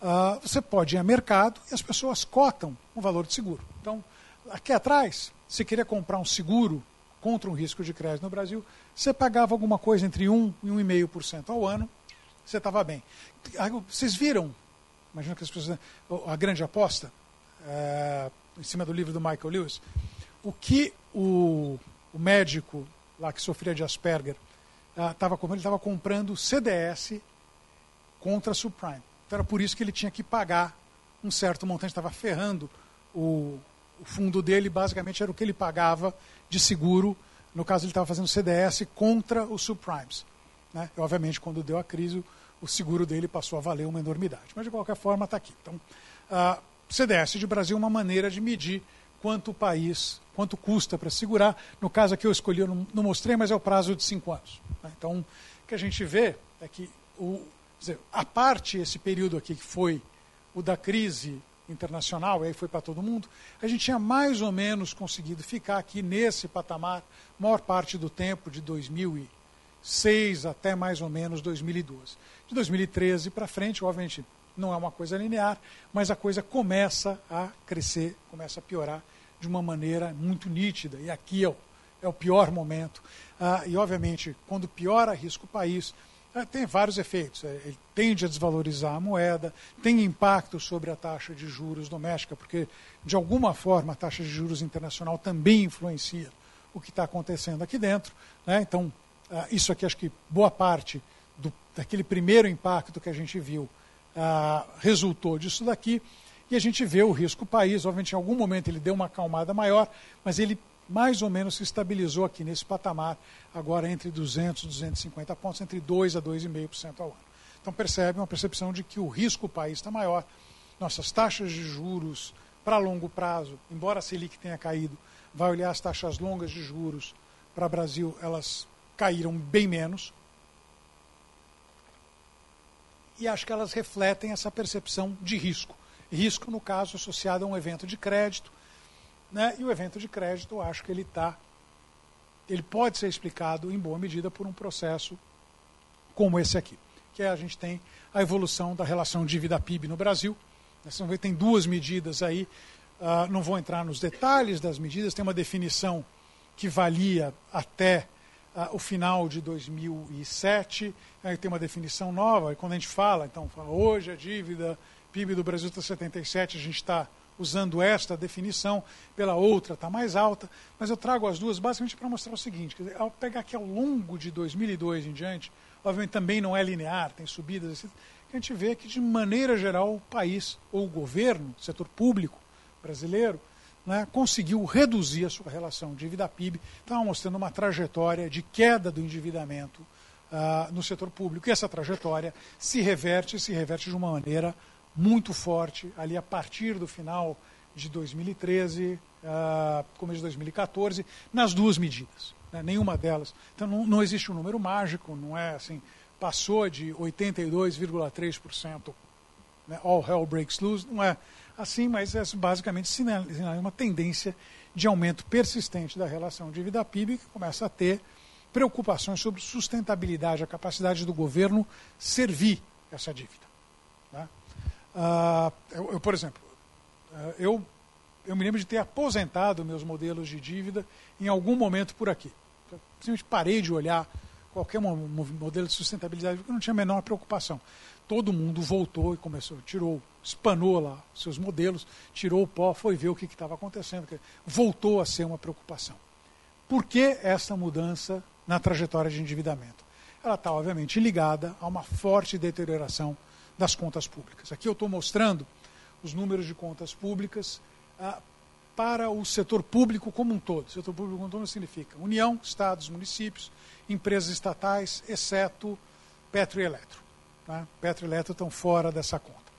Uh, você pode ir a mercado e as pessoas cotam o valor de seguro. Então, aqui atrás, você queria comprar um seguro contra um risco de crédito no Brasil, você pagava alguma coisa entre 1% e 1,5% ao ano, você estava bem. Vocês viram, imagina que as pessoas. A grande aposta, é, em cima do livro do Michael Lewis, o que o, o médico lá que sofria de Asperger, estava uh, ele estava comprando CDS contra subprime. Então era por isso que ele tinha que pagar um certo montante, estava ferrando o, o, fundo dele, basicamente era o que ele pagava de seguro. No caso, ele estava fazendo CDS contra os subprimes. Né? E, obviamente, quando deu a crise, o seguro dele passou a valer uma enormidade. Mas, de qualquer forma, está aqui. Então, CDS de Brasil é uma maneira de medir quanto o país, quanto custa para segurar. No caso aqui eu escolhi, eu não, não, mostrei, mas é o prazo de cinco anos. Né? Então, o que a gente vê é que o, dizer, a parte, esse período aqui que foi o da crise internacional, e aí foi para todo mundo, a gente tinha mais ou menos conseguido ficar aqui nesse patamar maior parte do tempo, de 2006 até mais ou menos 2012. De 2013 para frente, obviamente, não é uma coisa linear, mas a coisa começa a crescer, começa a piorar de uma maneira muito nítida. E aqui é o, é o pior momento. Ah, e, obviamente, quando piora risco o país, ah, tem vários efeitos. É, ele tende a desvalorizar a moeda, tem impacto sobre a taxa de juros doméstica, porque, de alguma forma, a taxa de juros internacional também influencia o que está acontecendo aqui dentro. Né? Então, ah, isso aqui, acho que boa parte do, daquele primeiro impacto que a gente viu ah, resultou disso daqui. E a gente vê o risco país, obviamente em algum momento ele deu uma acalmada maior, mas ele mais ou menos se estabilizou aqui nesse patamar, agora entre 200 e 250 pontos, entre 2 a 2,5% ao ano. Então percebe uma percepção de que o risco país está maior, nossas taxas de juros para longo prazo, embora a Selic tenha caído, vai olhar as taxas longas de juros para o Brasil, elas caíram bem menos, e acho que elas refletem essa percepção de risco. Risco, no caso, associado a um evento de crédito. Né? E o evento de crédito, acho que ele está. Ele pode ser explicado, em boa medida, por um processo como esse aqui. Que é, a gente tem a evolução da relação dívida-PIB no Brasil. Vocês vão ver tem duas medidas aí. Uh, não vou entrar nos detalhes das medidas, tem uma definição que valia até o final de 2007, aí tem uma definição nova, e quando a gente fala, então, fala, hoje a dívida PIB do Brasil está 77, a gente está usando esta definição, pela outra está mais alta, mas eu trago as duas basicamente para mostrar o seguinte, dizer, ao pegar aqui ao longo de 2002 em diante, obviamente também não é linear, tem subidas, a gente vê que de maneira geral o país, ou o governo, setor público brasileiro, né, conseguiu reduzir a sua relação dívida-PIB, estava mostrando uma trajetória de queda do endividamento uh, no setor público. E essa trajetória se reverte, se reverte de uma maneira muito forte ali a partir do final de 2013, uh, ah, começo de 2014, nas duas medidas. Né, nenhuma delas. Então não, não existe um número mágico, não é assim, passou de 82,3%, né, all hell breaks loose, não é assim, mas é basicamente sinaliza uma tendência de aumento persistente da relação dívida-PIB, que começa a ter preocupações sobre sustentabilidade, a capacidade do governo servir essa dívida. Né? Uh, eu, eu, por exemplo, uh, eu, eu me lembro de ter aposentado meus modelos de dívida em algum momento por aqui. Eu simplesmente parei de olhar qualquer modelo de sustentabilidade, porque não tinha a menor preocupação. Todo mundo voltou e começou, tirou espanou lá seus modelos, tirou o pó, foi ver o que estava acontecendo. Voltou a ser uma preocupação. Por que essa mudança na trajetória de endividamento? ela está, obviamente, ligada a uma forte deterioração das contas públicas. Aqui eu estou mostrando os números de contas públicas ah, para o setor público como um todo. Setor público como um todo significa União, Estados, municípios, empresas estatais, exceto Petro e Eletro. Tá? Petro e Eletro estão fora dessa conta.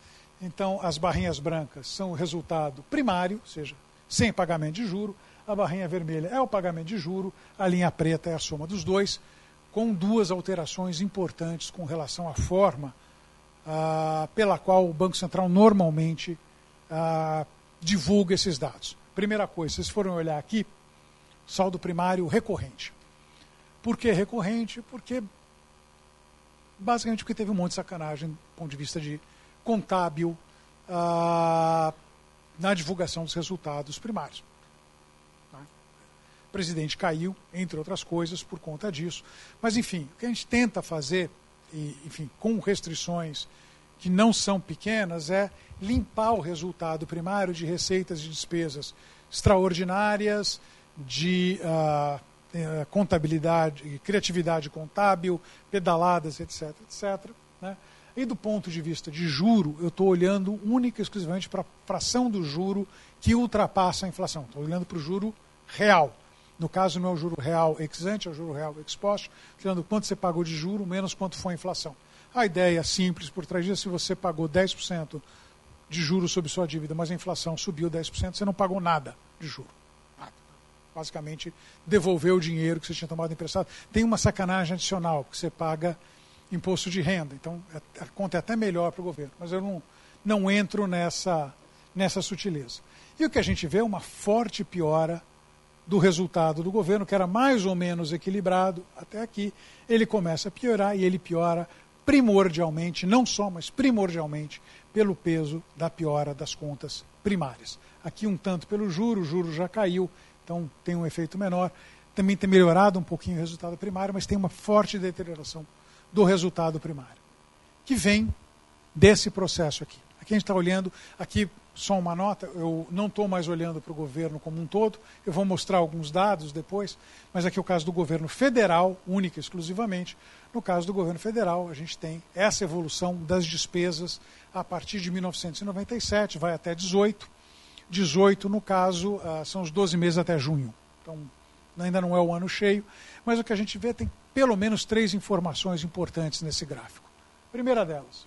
Então, as barrinhas brancas são o resultado primário, ou seja, sem pagamento de juro. A barrinha vermelha é o pagamento de juro, a linha preta é a soma dos dois, com duas alterações importantes com relação à forma ah, pela qual o Banco Central normalmente ah, divulga esses dados. Primeira coisa, vocês forem olhar aqui, saldo primário recorrente. Por que recorrente? Porque basicamente porque teve um monte de sacanagem do ponto de vista de contábil ah, na divulgação dos resultados primários. Tá? O presidente caiu, entre outras coisas, por conta disso. Mas, enfim, o que a gente tenta fazer, enfim, com restrições que não são pequenas, é limpar o resultado primário de receitas e despesas extraordinárias, de uh, contabilidade, criatividade contábil, pedaladas, etc, etc. Né? E do ponto de vista de juro, eu estou olhando única e exclusivamente para a fração do juro que ultrapassa a inflação. Estou olhando para o juro real. No caso, não é o juro real ex ante, é o juro real ex post, olhando quanto você pagou de juro menos quanto foi a inflação. A ideia simples por trás disso, se você pagou 10% de juros sobre sua dívida, mas a inflação subiu 10%, você não pagou nada de juro. Basicamente, devolveu o dinheiro que você tinha tomado emprestado. Tem uma sacanagem adicional, que você paga imposto de renda. Então, é, a conta é até melhor para o governo. Mas eu não, não entro nessa, nessa sutileza. E o que a gente vê é uma forte piora do resultado do governo, que era mais ou menos equilibrado até aqui. Ele começa a piorar e ele piora primordialmente, não só, mas primordialmente, pelo peso da piora das contas primárias. Aqui um tanto pelo juro, o juro já caiu, então tem um efeito menor. Também tem melhorado um pouquinho o resultado primário, mas tem uma forte deterioração do resultado primário, que vem desse processo aqui. Aqui a gente está olhando, aqui só uma nota, eu não estou mais olhando para o governo como um todo, eu vou mostrar alguns dados depois, mas aqui é o caso do governo federal, única e exclusivamente. No caso do governo federal, a gente tem essa evolução das despesas a partir de 1997, vai até 18. 18, no caso, ah, são os 12 meses até junho. Então, ainda não é o ano cheio, mas o que a gente vê tem pelo menos três informações importantes nesse gráfico. Primeira delas,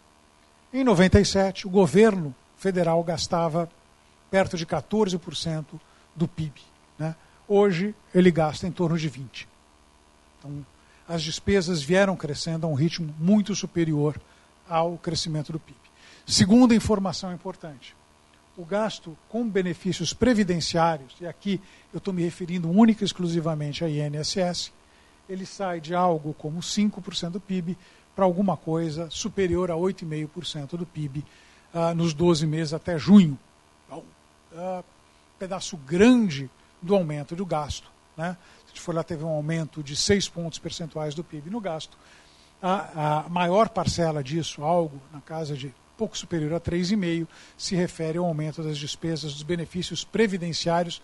em 97, o governo federal gastava perto de 14% do PIB. Né? Hoje, ele gasta em torno de 20%. Então, as despesas vieram crescendo a um ritmo muito superior ao crescimento do PIB. Segunda informação importante: o gasto com benefícios previdenciários, e aqui eu estou me referindo única e exclusivamente à INSS, ele sai de algo como 5% do PIB para alguma coisa superior a 8,5% do PIB ah, nos 12 meses até junho. Então, ah, pedaço grande do aumento do gasto. Né? Se a gente for lá, teve um aumento de 6 pontos percentuais do PIB no gasto. A, a maior parcela disso, algo na casa de pouco superior a 3,5%, se refere ao aumento das despesas dos benefícios previdenciários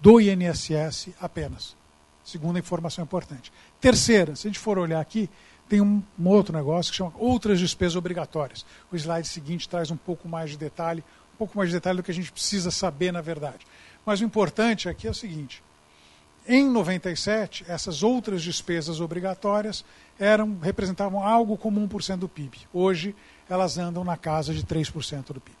do INSS apenas. Segunda informação importante. Terceira, se a gente for olhar aqui, tem um, um, outro negócio que chama outras despesas obrigatórias. O slide seguinte traz um pouco mais de detalhe, um pouco mais de detalhe do que a gente precisa saber na verdade. Mas o importante aqui é o seguinte: em 97, essas outras despesas obrigatórias eram representavam algo como 1% do PIB. Hoje, elas andam na casa de 3% do PIB.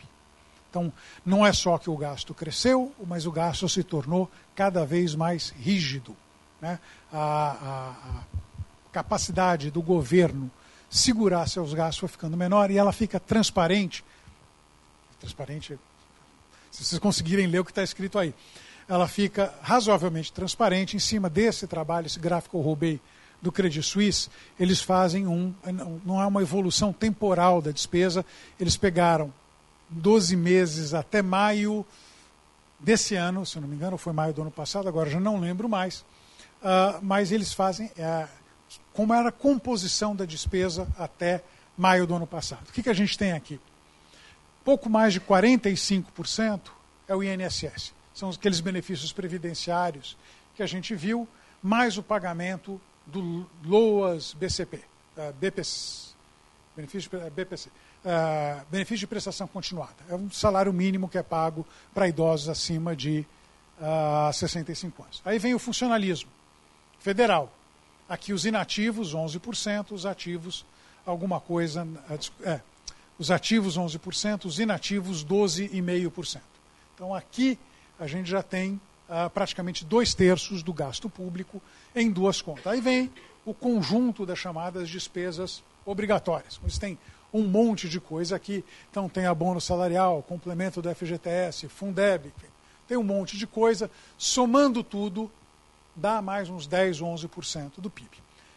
Então, não é só que o gasto cresceu, mas o gasto se tornou cada vez mais rígido. Né? A, a, capacidade do governo segurar seus gastos foi ficando menor e ela fica transparente. Transparente, se vocês conseguirem ler o que está escrito aí. Ela fica razoavelmente transparente em cima desse trabalho, esse gráfico eu roubei do Credit Suisse, eles fazem um, não é uma evolução temporal da despesa, eles pegaram 12 meses até maio desse ano, se não me engano, foi maio do ano passado, agora já não lembro mais, uh, mas eles fazem uh, como era a composição da despesa até maio do ano passado. O que, que a gente tem aqui? Pouco mais de 45% é o INSS. São aqueles benefícios previdenciários que a gente viu, mais o pagamento do LOAS BCP, uh, BPC, benefício, BPC, uh, benefício de prestação continuada. É um salário mínimo que é pago para idosos acima de uh, 65 anos. Aí vem o funcionalismo federal. Aqui os inativos, 11%, os ativos, alguma coisa. É, os ativos, 11%, os inativos, 12,5%. Então aqui a gente já tem uh, praticamente dois terços do gasto público em duas contas. Aí vem o conjunto das chamadas despesas obrigatórias. Você tem um monte de coisa aqui. Então tem abono salarial, complemento do FGTS, Fundeb, tem um monte de coisa. Somando tudo, dá mais uns 10, 11% do PIB.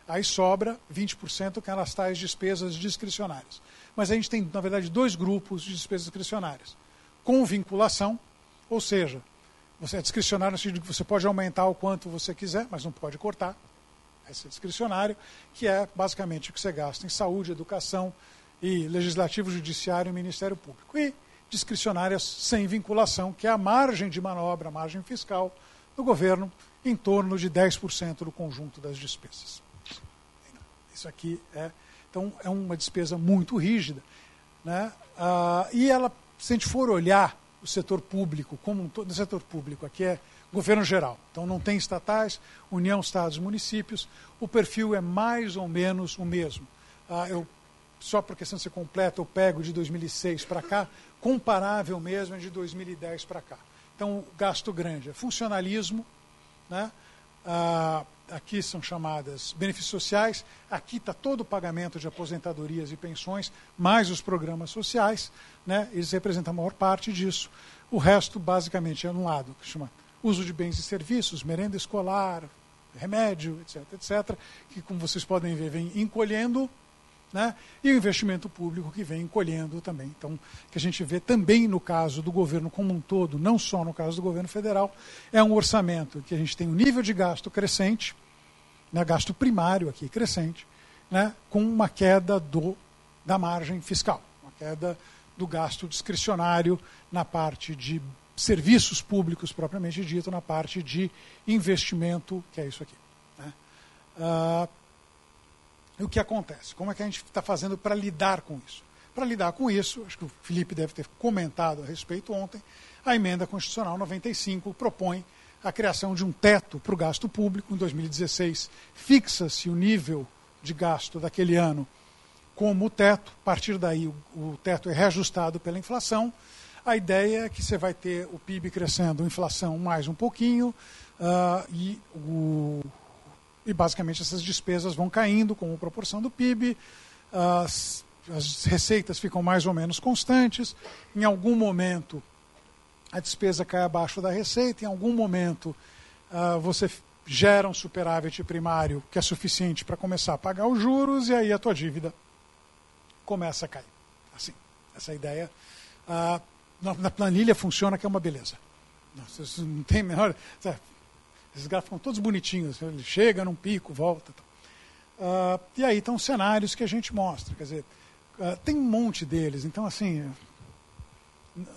Aí sobra 20% que eram as tais despesas discricionárias. Mas a gente tem, na verdade, dois grupos de despesas discricionárias. Com vinculação, ou seja, você é discricionário no sentido que você pode aumentar o quanto você quiser, mas não pode cortar. Esse é discricionário, que é basicamente o que você gasta em saúde, educação e legislativo, judiciário e Ministério Público. E discricionárias sem vinculação, que é a margem de manobra, a margem fiscal do governo, em torno de 10% do conjunto das despesas. Isso aqui é, então, é uma despesa muito rígida. Né? Ah, e ela, se a gente for olhar o setor público, como um todo, o setor público aqui é governo geral. Então não tem estatais, União, Estados, municípios. O perfil é mais ou menos o mesmo. Ah, eu, só por questão de ser completa, eu pego de 2006 para cá, comparável mesmo é de 2010 para cá. Então, gasto grande é funcionalismo, né? Ah, aqui são chamadas benefícios sociais, aqui está todo o pagamento de aposentadorias e pensões, mais os programas sociais, né? eles representam a maior parte disso. O resto, basicamente, é um lado, que chama uso de bens e serviços, merenda escolar, remédio, etc., etc., que, como vocês podem ver, vem encolhendo né? e o investimento público que vem encolhendo também. Então, que a gente vê também no caso do governo como um todo, não só no caso do governo federal, é um orçamento que a gente tem um nível de gasto crescente, né? gasto primário aqui crescente, né? com uma queda do, da margem fiscal, uma queda do gasto discricionário na parte de serviços públicos propriamente dito, na parte de investimento, que é isso aqui. Né? Uh, e o que acontece? Como é que a gente está fazendo para lidar com isso? Para lidar com isso, acho que o Felipe deve ter comentado a respeito ontem, a emenda constitucional 95 propõe a criação de um teto para o gasto público. Em 2016, fixa-se o nível de gasto daquele ano como teto. A partir daí, o, teto é reajustado pela inflação. A ideia é que você vai ter o PIB crescendo, inflação mais um pouquinho, uh, e o, e basicamente essas despesas vão caindo como proporção do PIB, as, as receitas ficam mais ou menos constantes, em algum momento a despesa cai abaixo da receita, em algum momento uh, você gera um superávit primário que é suficiente para começar a pagar os juros e aí a tua dívida começa a cair. Assim, essa ideia uh, na, na, planilha funciona que é uma beleza. Não, não tem menor. Esses gráficos ficam todos bonitinhos. Ele chega num pico, volta. Uh, e aí estão cenários que a gente mostra. Quer dizer, uh, tem um monte deles. Então, assim,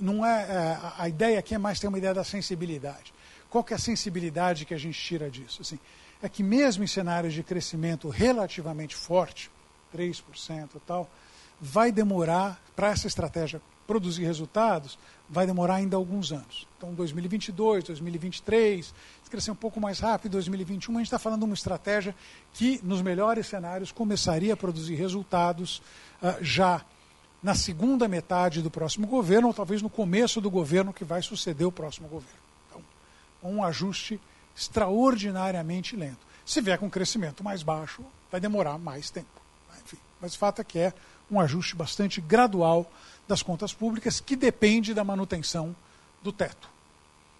não é, é, a ideia aqui é mais ter uma ideia da sensibilidade. Qual que é a sensibilidade que a gente tira disso? Assim, é que mesmo em cenários de crescimento relativamente forte, 3% e tal, vai demorar para essa estratégia produzir resultados, vai demorar ainda alguns anos. Então, 2022, 2023, se crescer um pouco mais rápido, 2021, a gente está falando de uma estratégia que, nos melhores cenários, começaria a produzir resultados uh, já na segunda metade do próximo governo, ou talvez no começo do governo que vai suceder o próximo governo. Então, um ajuste extraordinariamente lento. Se vier com crescimento mais baixo, vai demorar mais tempo. Enfim, mas o fato é que é um ajuste bastante gradual das contas públicas que depende da manutenção do teto.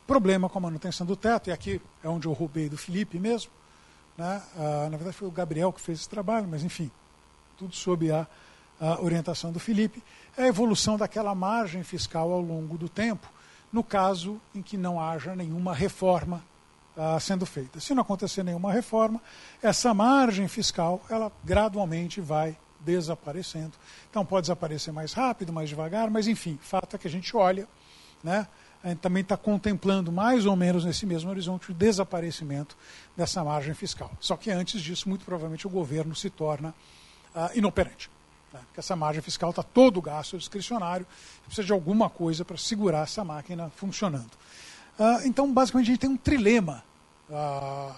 Problema com a manutenção do teto, e aqui é onde eu roubei do Felipe mesmo, né? ah, na verdade foi o Gabriel que fez esse trabalho, mas enfim, tudo sob a, a orientação do Felipe, é a evolução daquela margem fiscal ao longo do tempo, no caso em que não haja nenhuma reforma ah, sendo feita. Se não acontecer nenhuma reforma, essa margem fiscal ela gradualmente vai desaparecendo. Então pode desaparecer mais rápido, mais devagar, mas enfim, fato é que a gente olha, né? A gente também está contemplando mais ou menos nesse mesmo horizonte o desaparecimento dessa margem fiscal. Só que antes disso, muito provavelmente o governo se torna uh, inoperante. Né? Porque essa margem fiscal está todo gasto discricionário, precisa de alguma coisa para segurar essa máquina funcionando. Uh, então, basicamente, a gente tem um trilema uh,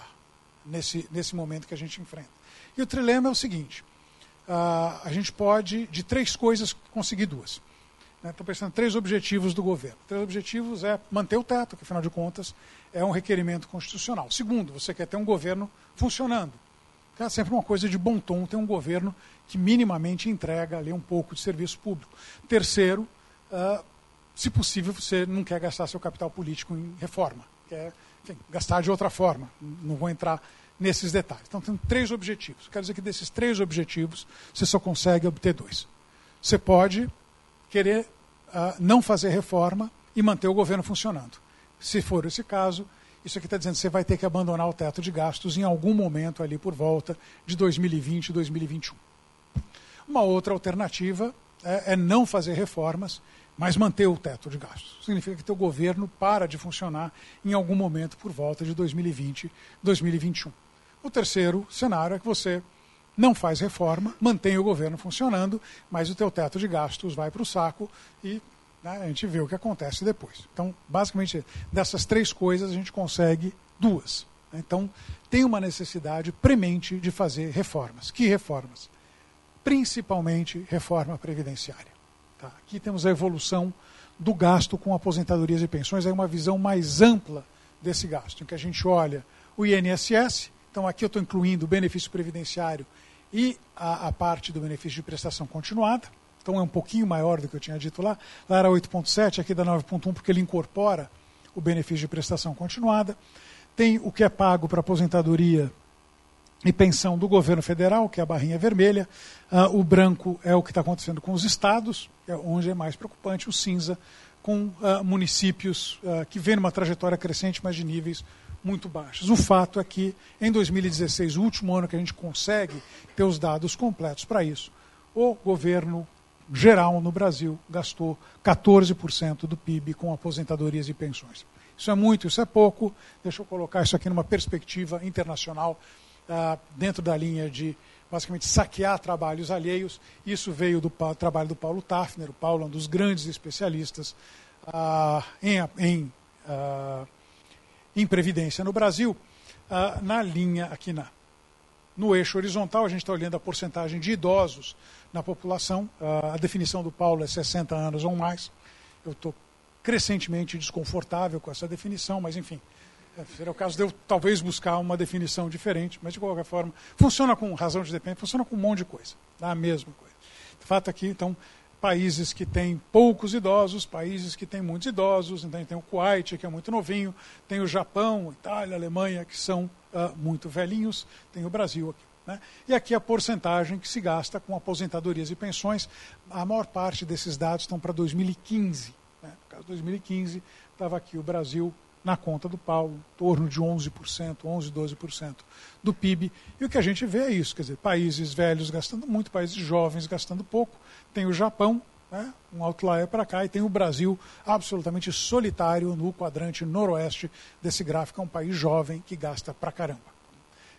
nesse, nesse momento que a gente enfrenta. E o trilema é o seguinte: a gente pode, de três coisas, conseguir duas. Estou né? pensando em três objetivos do governo. Três objetivos é manter o teto, que afinal de contas é um requerimento constitucional. Segundo, você quer ter um governo funcionando. É sempre uma coisa de bom tom ter um governo que minimamente entrega ali um pouco de serviço público. Terceiro, uh, se possível, você não quer gastar seu capital político em reforma. Quer enfim, gastar de outra forma. Não vou entrar nesses detalhes. Então, tem três objetivos. Quero dizer que desses três objetivos, você só consegue obter dois. Você pode querer uh, não fazer reforma e manter o governo funcionando. Se for esse caso, isso aqui está dizendo que você vai ter que abandonar o teto de gastos em algum momento ali por volta de 2020 e 2021. Uma outra alternativa é, é, não fazer reformas, mas manter o teto de gastos. Significa que teu governo para de funcionar em algum momento por volta de 2020, 2021. O terceiro cenário é que você não faz reforma, mantém o governo funcionando, mas o teu teto de gastos vai para o saco e né, a gente vê o que acontece depois. Então, basicamente, dessas três coisas a gente consegue duas. Então, tem uma necessidade premente de fazer reformas. Que reformas? Principalmente reforma previdenciária. Tá? Aqui temos a evolução do gasto com aposentadorias e pensões, é uma visão mais ampla desse gasto, em que a gente olha o INSS, então aqui eu estou incluindo o benefício previdenciário e a, a parte do benefício de prestação continuada, então é um pouquinho maior do que eu tinha dito lá. Lá era 8,7, aqui dá 9,1, porque ele incorpora o benefício de prestação continuada. Tem o que é pago para aposentadoria e pensão do governo federal, que é a barrinha vermelha. Uh, o branco é o que está acontecendo com os estados, é onde é mais preocupante. O cinza com uh, municípios uh, que vêm numa trajetória crescente, mas de níveis muito baixos. O fato é que, em 2016, o último ano que a gente consegue ter os dados completos para isso, o governo geral no Brasil gastou 14% do PIB com aposentadorias e pensões. Isso é muito, isso é pouco. Deixa eu colocar isso aqui numa perspectiva internacional, uh, dentro da linha de basicamente saquear trabalhos alheios. Isso veio do trabalho do Paulo Tafner. O Paulo é um dos grandes especialistas uh, em, uh, em, previdência no Brasil. na linha aqui na, no eixo horizontal, a gente está olhando a porcentagem de idosos na população. A definição do Paulo é 60 anos ou mais. Eu estou crescentemente desconfortável com essa definição, mas enfim, é, seria o caso de eu talvez buscar uma definição diferente, mas de qualquer forma, funciona com razão de dependência, funciona com um monte de coisa, dá a mesma coisa. Fato, aqui, então, países que têm poucos idosos, países que têm muitos idosos, então tem o Kuwait, que é muito novinho, tem o Japão, Itália, Alemanha, que são uh, muito velhinhos, tem o Brasil aqui. Né? E aqui a porcentagem que se gasta com aposentadorias e pensões. A maior parte desses dados estão para 2015. Né? No caso de 2015, estava aqui o Brasil na conta do Paulo, em torno de 11%, 11%, 12% do PIB. E o que a gente vê é isso, quer dizer, países velhos gastando muito, países jovens gastando pouco. Tem o Japão, né, um outlier para cá, e tem o Brasil absolutamente solitário no quadrante noroeste desse gráfico, é um país jovem que gasta pra caramba.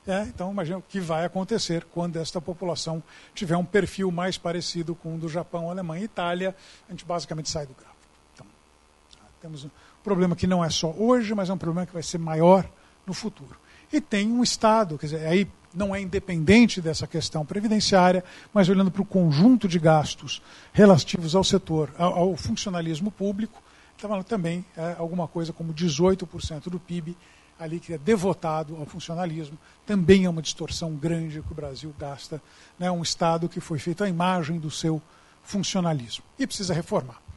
É, então, imagina o que vai acontecer quando esta população tiver um perfil mais parecido com o do Japão, Alemanha e Itália. A gente basicamente sai do gráfico. Então, temos problema que não é só hoje, mas é um problema que vai ser maior no futuro. E tem um Estado, quer dizer, aí não é independente dessa questão previdenciária, mas olhando para o conjunto de gastos relativos ao setor, ao, funcionalismo público, então, também é alguma coisa como 18% do PIB ali que é devotado ao funcionalismo, também é uma distorção grande que o Brasil gasta, né, um Estado que foi feito à imagem do seu funcionalismo e precisa reformar.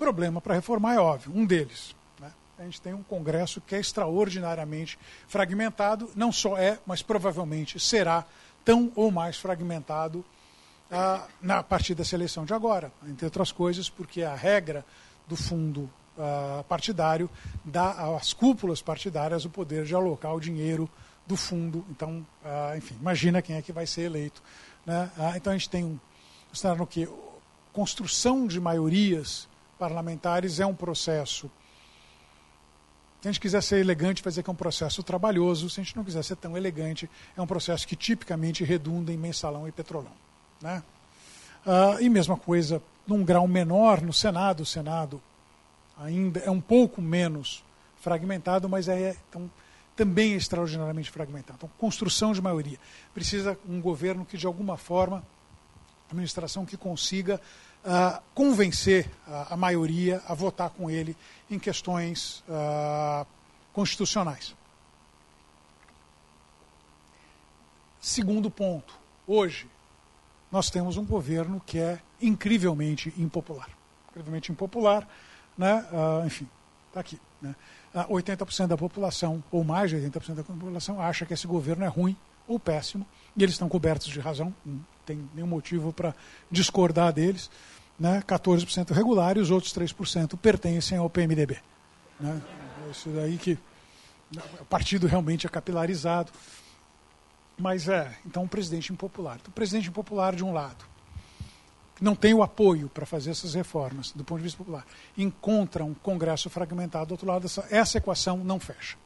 Problema para reformar é óbvio, um deles. Né, a gente tem um Congresso que é extraordinariamente fragmentado, não só é, mas provavelmente será tão ou mais fragmentado ah, na partir dessa eleição de agora, entre outras coisas, porque a regra do fundo uh, partidário dá às cúpulas partidárias o poder de alocar o dinheiro do fundo. Então, uh, enfim, imagina quem é que vai ser eleito. Né? Uh, então a gente tem um cenário no que construção de maiorias parlamentares é um processo Se a gente quiser ser elegante, vai dizer que é um processo trabalhoso. Se a gente não quiser ser tão elegante, é um processo que tipicamente redunda em mensalão e petrolão. Né? Uh, e mesma coisa, num grau menor no Senado. O Senado ainda é um pouco menos fragmentado, mas é então, também é extraordinariamente fragmentado. Então, construção de maioria. Precisa um governo que, de alguma forma, administração que consiga uh, convencer a, a, maioria a votar com ele em questões uh, constitucionais. Segundo ponto, hoje nós temos um governo que é incrivelmente impopular. Incrivelmente impopular, né? Uh, enfim, está aqui. Né? 80% da população, ou mais de 80% da população, acha que esse governo é ruim ou péssimo, e eles estão cobertos de razão, tem nenhum motivo para discordar deles. Né? 14% regular e os outros 3% pertencem ao PMDB. Né? Isso daí que o partido realmente é capilarizado. Mas é, então, um presidente impopular. Então, presidente impopular, de um lado, não tem o apoio para fazer essas reformas, do ponto de vista popular, encontra um Congresso fragmentado, do outro lado, essa, essa equação não fecha.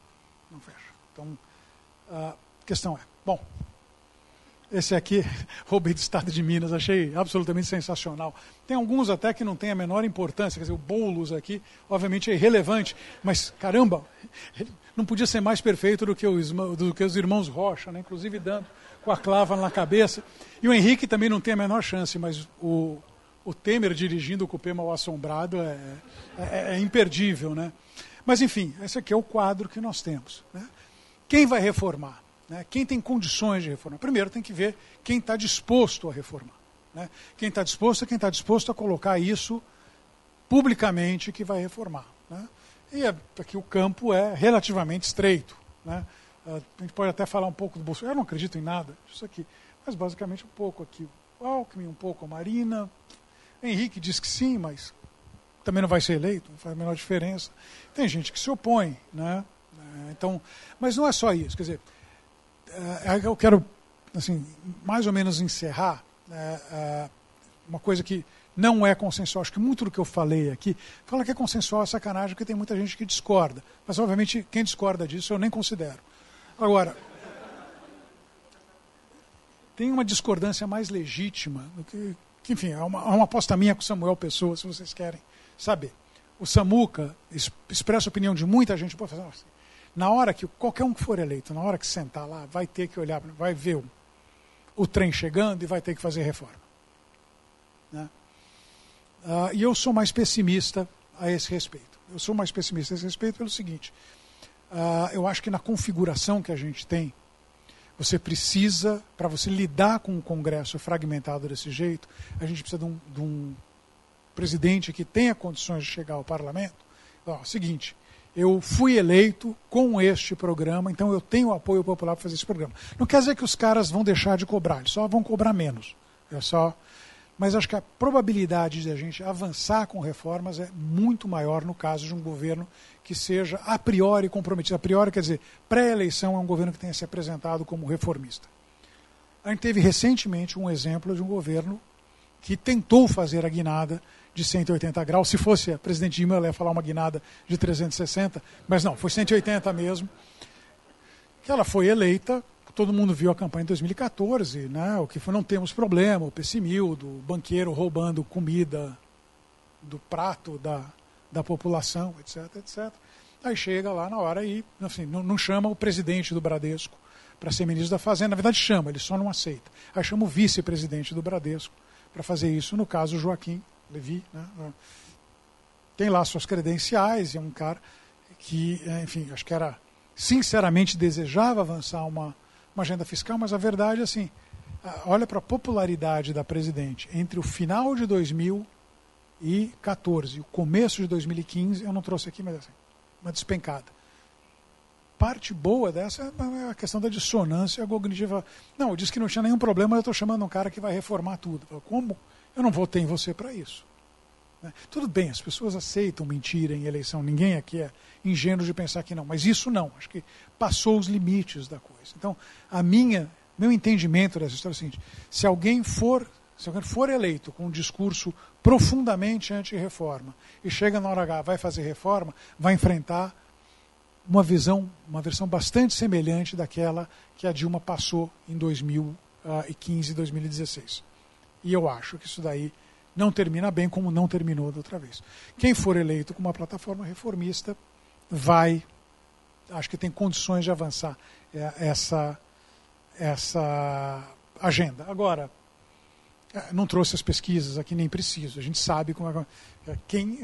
Não fecha. Então, a questão é, bom, esse aqui, [laughs] roubei do Estado de Minas, achei absolutamente sensacional. Tem alguns até que não têm a menor importância, quer dizer, o Boulos aqui, obviamente, é irrelevante, mas caramba, [laughs] não podia ser mais perfeito do que os, do que os irmãos Rocha, né? inclusive dando com a clava na cabeça. E o Henrique também não tem a menor chance, mas o, o Temer dirigindo o cupê mal assombrado é, é, é, imperdível. Né? Mas, enfim, esse aqui é o quadro que nós temos. Né? Quem vai reformar? Né? Quem tem condições de reformar? Primeiro tem que ver quem está disposto a reformar. Né? Quem está disposto é quem está disposto a colocar isso publicamente que vai reformar. Né? E é, aqui o campo é relativamente estreito. Né? a gente pode até falar um pouco do Bolsonaro. Eu não acredito em nada disso aqui, mas basicamente um pouco aqui o Alckmin, um pouco a Marina. Henrique diz que sim, mas também não vai ser eleito, não faz a menor diferença. Tem gente que se opõe, né? É, então, mas não é só isso. Quer dizer, é, é eu quero, assim, mais ou menos encerrar né, uma coisa que não é consensual. Acho que muito do que eu falei aqui, fala que é consensual é sacanagem, porque tem muita gente que discorda. Mas, obviamente, quem discorda disso eu nem considero. Agora, tem uma discordância mais legítima que, que enfim, é uma, é uma aposta minha com Samuel Pessoa, se vocês querem saber. O Samuca expressa a opinião de muita gente. Pô, assim, na hora que qualquer um que for eleito, na hora que sentar lá, vai ter que olhar, vai ver o, o trem chegando e vai ter que fazer reforma. Né? Uh, e eu sou mais pessimista a esse respeito. Eu sou mais pessimista a esse respeito pelo seguinte: uh, eu acho que na configuração que a gente tem, você precisa, para você lidar com um Congresso fragmentado desse jeito, a gente precisa de um, de um presidente que tenha condições de chegar ao parlamento. Ó, seguinte, eu fui eleito com este programa, então eu tenho apoio popular para fazer esse programa. Não quer dizer que os caras vão deixar de cobrar, eles só vão cobrar menos. É só mas acho que a probabilidade de a gente avançar com reformas é muito maior no caso de um governo que seja a priori comprometido. A priori quer dizer, pré-eleição é um governo que tenha se apresentado como reformista. A gente teve recentemente um exemplo de um governo que tentou fazer a guinada de 180 graus. Se fosse a presidente Dilma, ela ia falar uma guinada de 360, mas não, foi 180 mesmo. Que ela foi eleita todo mundo viu a campanha em 2014, né? o que foi não temos problema, o pessimildo, o banqueiro roubando comida do prato da, da população, etc, etc. Aí chega lá na hora e assim, não, não chama o presidente do Bradesco para ser ministro da Fazenda. Na verdade chama, ele só não aceita. Aí chama o vice-presidente do Bradesco para fazer isso, no caso Joaquim Levi. Né? Tem lá suas credenciais e é um cara que, enfim, acho que era sinceramente desejava avançar uma uma agenda fiscal, mas a verdade é assim, olha para a popularidade da presidente entre o final de 2014 e o começo de 2015, eu não trouxe aqui, mas assim, uma despencada. Parte boa dessa é a questão da dissonância cognitiva. Não, eu disse que não tinha nenhum problema, eu estou chamando um cara que vai reformar tudo. Como? Eu não votei em você para isso. Né? Tudo bem, as pessoas aceitam mentira em eleição, ninguém aqui é ingênuo de pensar que não, mas isso não, acho que passou os limites da coisa. Então, a minha, meu entendimento dessa história é o seguinte: se alguém for, se alguém for eleito com um discurso profundamente anti-reforma e chega na hora H, vai fazer reforma, vai enfrentar uma visão, uma versão bastante semelhante daquela que a Dilma passou em 2015 e 2016. E eu acho que isso daí não termina bem como não terminou da outra vez. Quem for eleito com uma plataforma reformista vai, acho que tem condições de avançar é, essa, essa agenda. Agora, é, não trouxe as pesquisas aqui, nem preciso. A gente sabe como é, é quem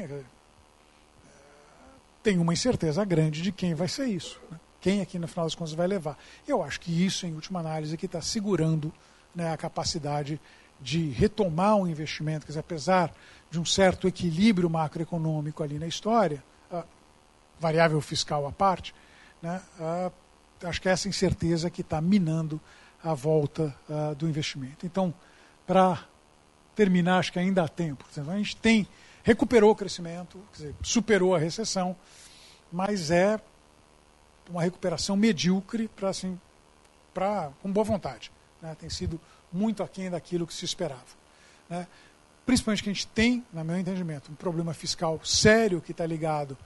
tem uma incerteza grande de quem vai ser isso. Né? Quem aqui, no final das contas, vai levar. Eu acho que isso, em última análise, que está segurando né, a capacidade de retomar um investimento, quer dizer, apesar de um certo equilíbrio macroeconômico ali na história, variável fiscal à parte, né, acho que é essa incerteza que está minando a volta do investimento. Então, para terminar, acho que ainda há tempo. A gente tem, recuperou o crescimento, dizer, superou a recessão, mas é uma recuperação medíocre para assim, para com boa vontade. Né? Tem sido muito aquém daquilo que se esperava. Né? Principalmente que a gente tem, no meu entendimento, um problema fiscal sério que está ligado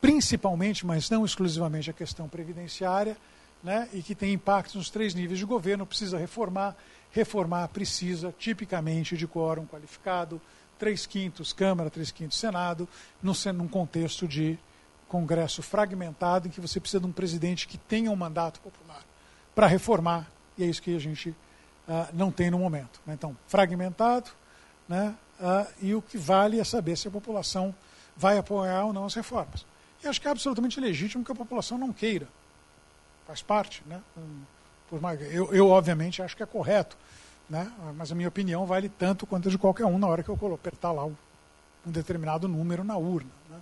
principalmente, mas não exclusivamente, à questão previdenciária, né? e que tem impactos nos três níveis de governo, precisa reformar. Reformar precisa, tipicamente, de quórum qualificado, três quintos Câmara, três quintos Senado, num, num contexto de Congresso fragmentado, em que você precisa de um presidente que tenha um mandato popular para reformar, e é isso que a gente uh, não tem no momento. Né? Então, fragmentado, né? Uh, e o que vale é saber se a população vai apoiar ou não as reformas. E acho que é absolutamente legítimo que a população não queira. Faz parte. Né? Mais, eu, eu, obviamente, acho que é correto. Né? Mas a minha opinião vale tanto quanto a de qualquer um na hora que eu apertar lá um, determinado número na urna. Né?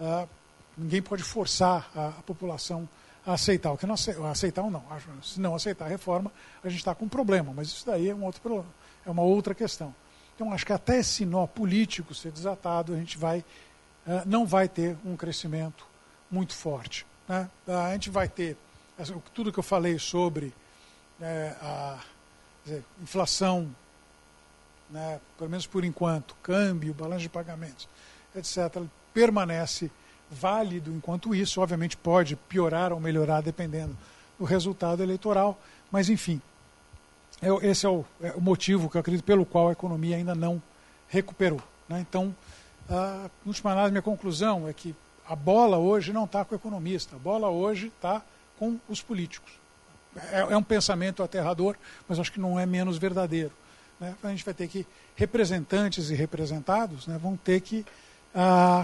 Uh, ninguém pode forçar a, a população a aceitar. O que não aceitar ou não. Se não aceitar a reforma, a gente está com um problema. Mas isso daí é um outro problema, é uma outra questão. Então acho que até esse nó político ser desatado, a gente vai uh, não vai ter um crescimento muito forte. Né? A gente vai ter tudo que eu falei sobre né, a dizer, inflação, né, pelo menos por enquanto, câmbio, balanço de pagamentos, etc., permanece válido enquanto isso. Obviamente pode piorar ou melhorar dependendo do resultado eleitoral, mas enfim, é esse é o, é o, motivo que eu acredito pelo qual a economia ainda não recuperou. Né? Então, a última análise, minha conclusão é que a bola hoje não está com o economista, a bola hoje está com os políticos. É, é, um pensamento aterrador, mas acho que não é menos verdadeiro. Né? A gente vai ter que, representantes e representados, né, vão ter que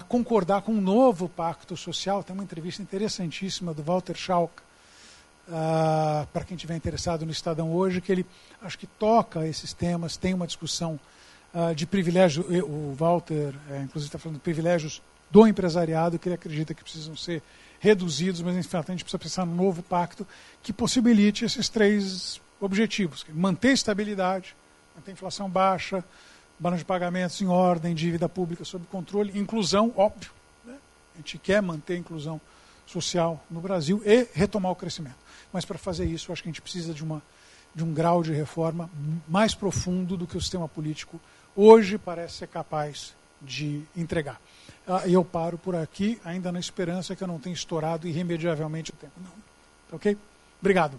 concordar com um novo pacto social. Tem uma entrevista interessantíssima do Walter Schalk, uh, para quem estiver interessado no Estadão hoje, que ele acho que toca esses temas, tem uma discussão uh, de privilégios. O Walter, é, inclusive, está falando de privilégios do empresariado, que ele acredita que precisam ser reduzidos, mas enfim, a gente precisa pensar num novo pacto que possibilite esses três objetivos: manter estabilidade, manter inflação baixa, balanço de pagamentos em ordem, dívida pública sob controle, inclusão, óbvio. Né? A gente quer manter a inclusão social no Brasil e retomar o crescimento. Mas para fazer isso, acho que a gente precisa de, uma, de um grau de reforma mais profundo do que o sistema político hoje parece ser capaz de entregar. Ah, e eu paro por aqui, ainda na esperança que eu não tenha estourado irremediavelmente o tempo. Não. Ok? Obrigado.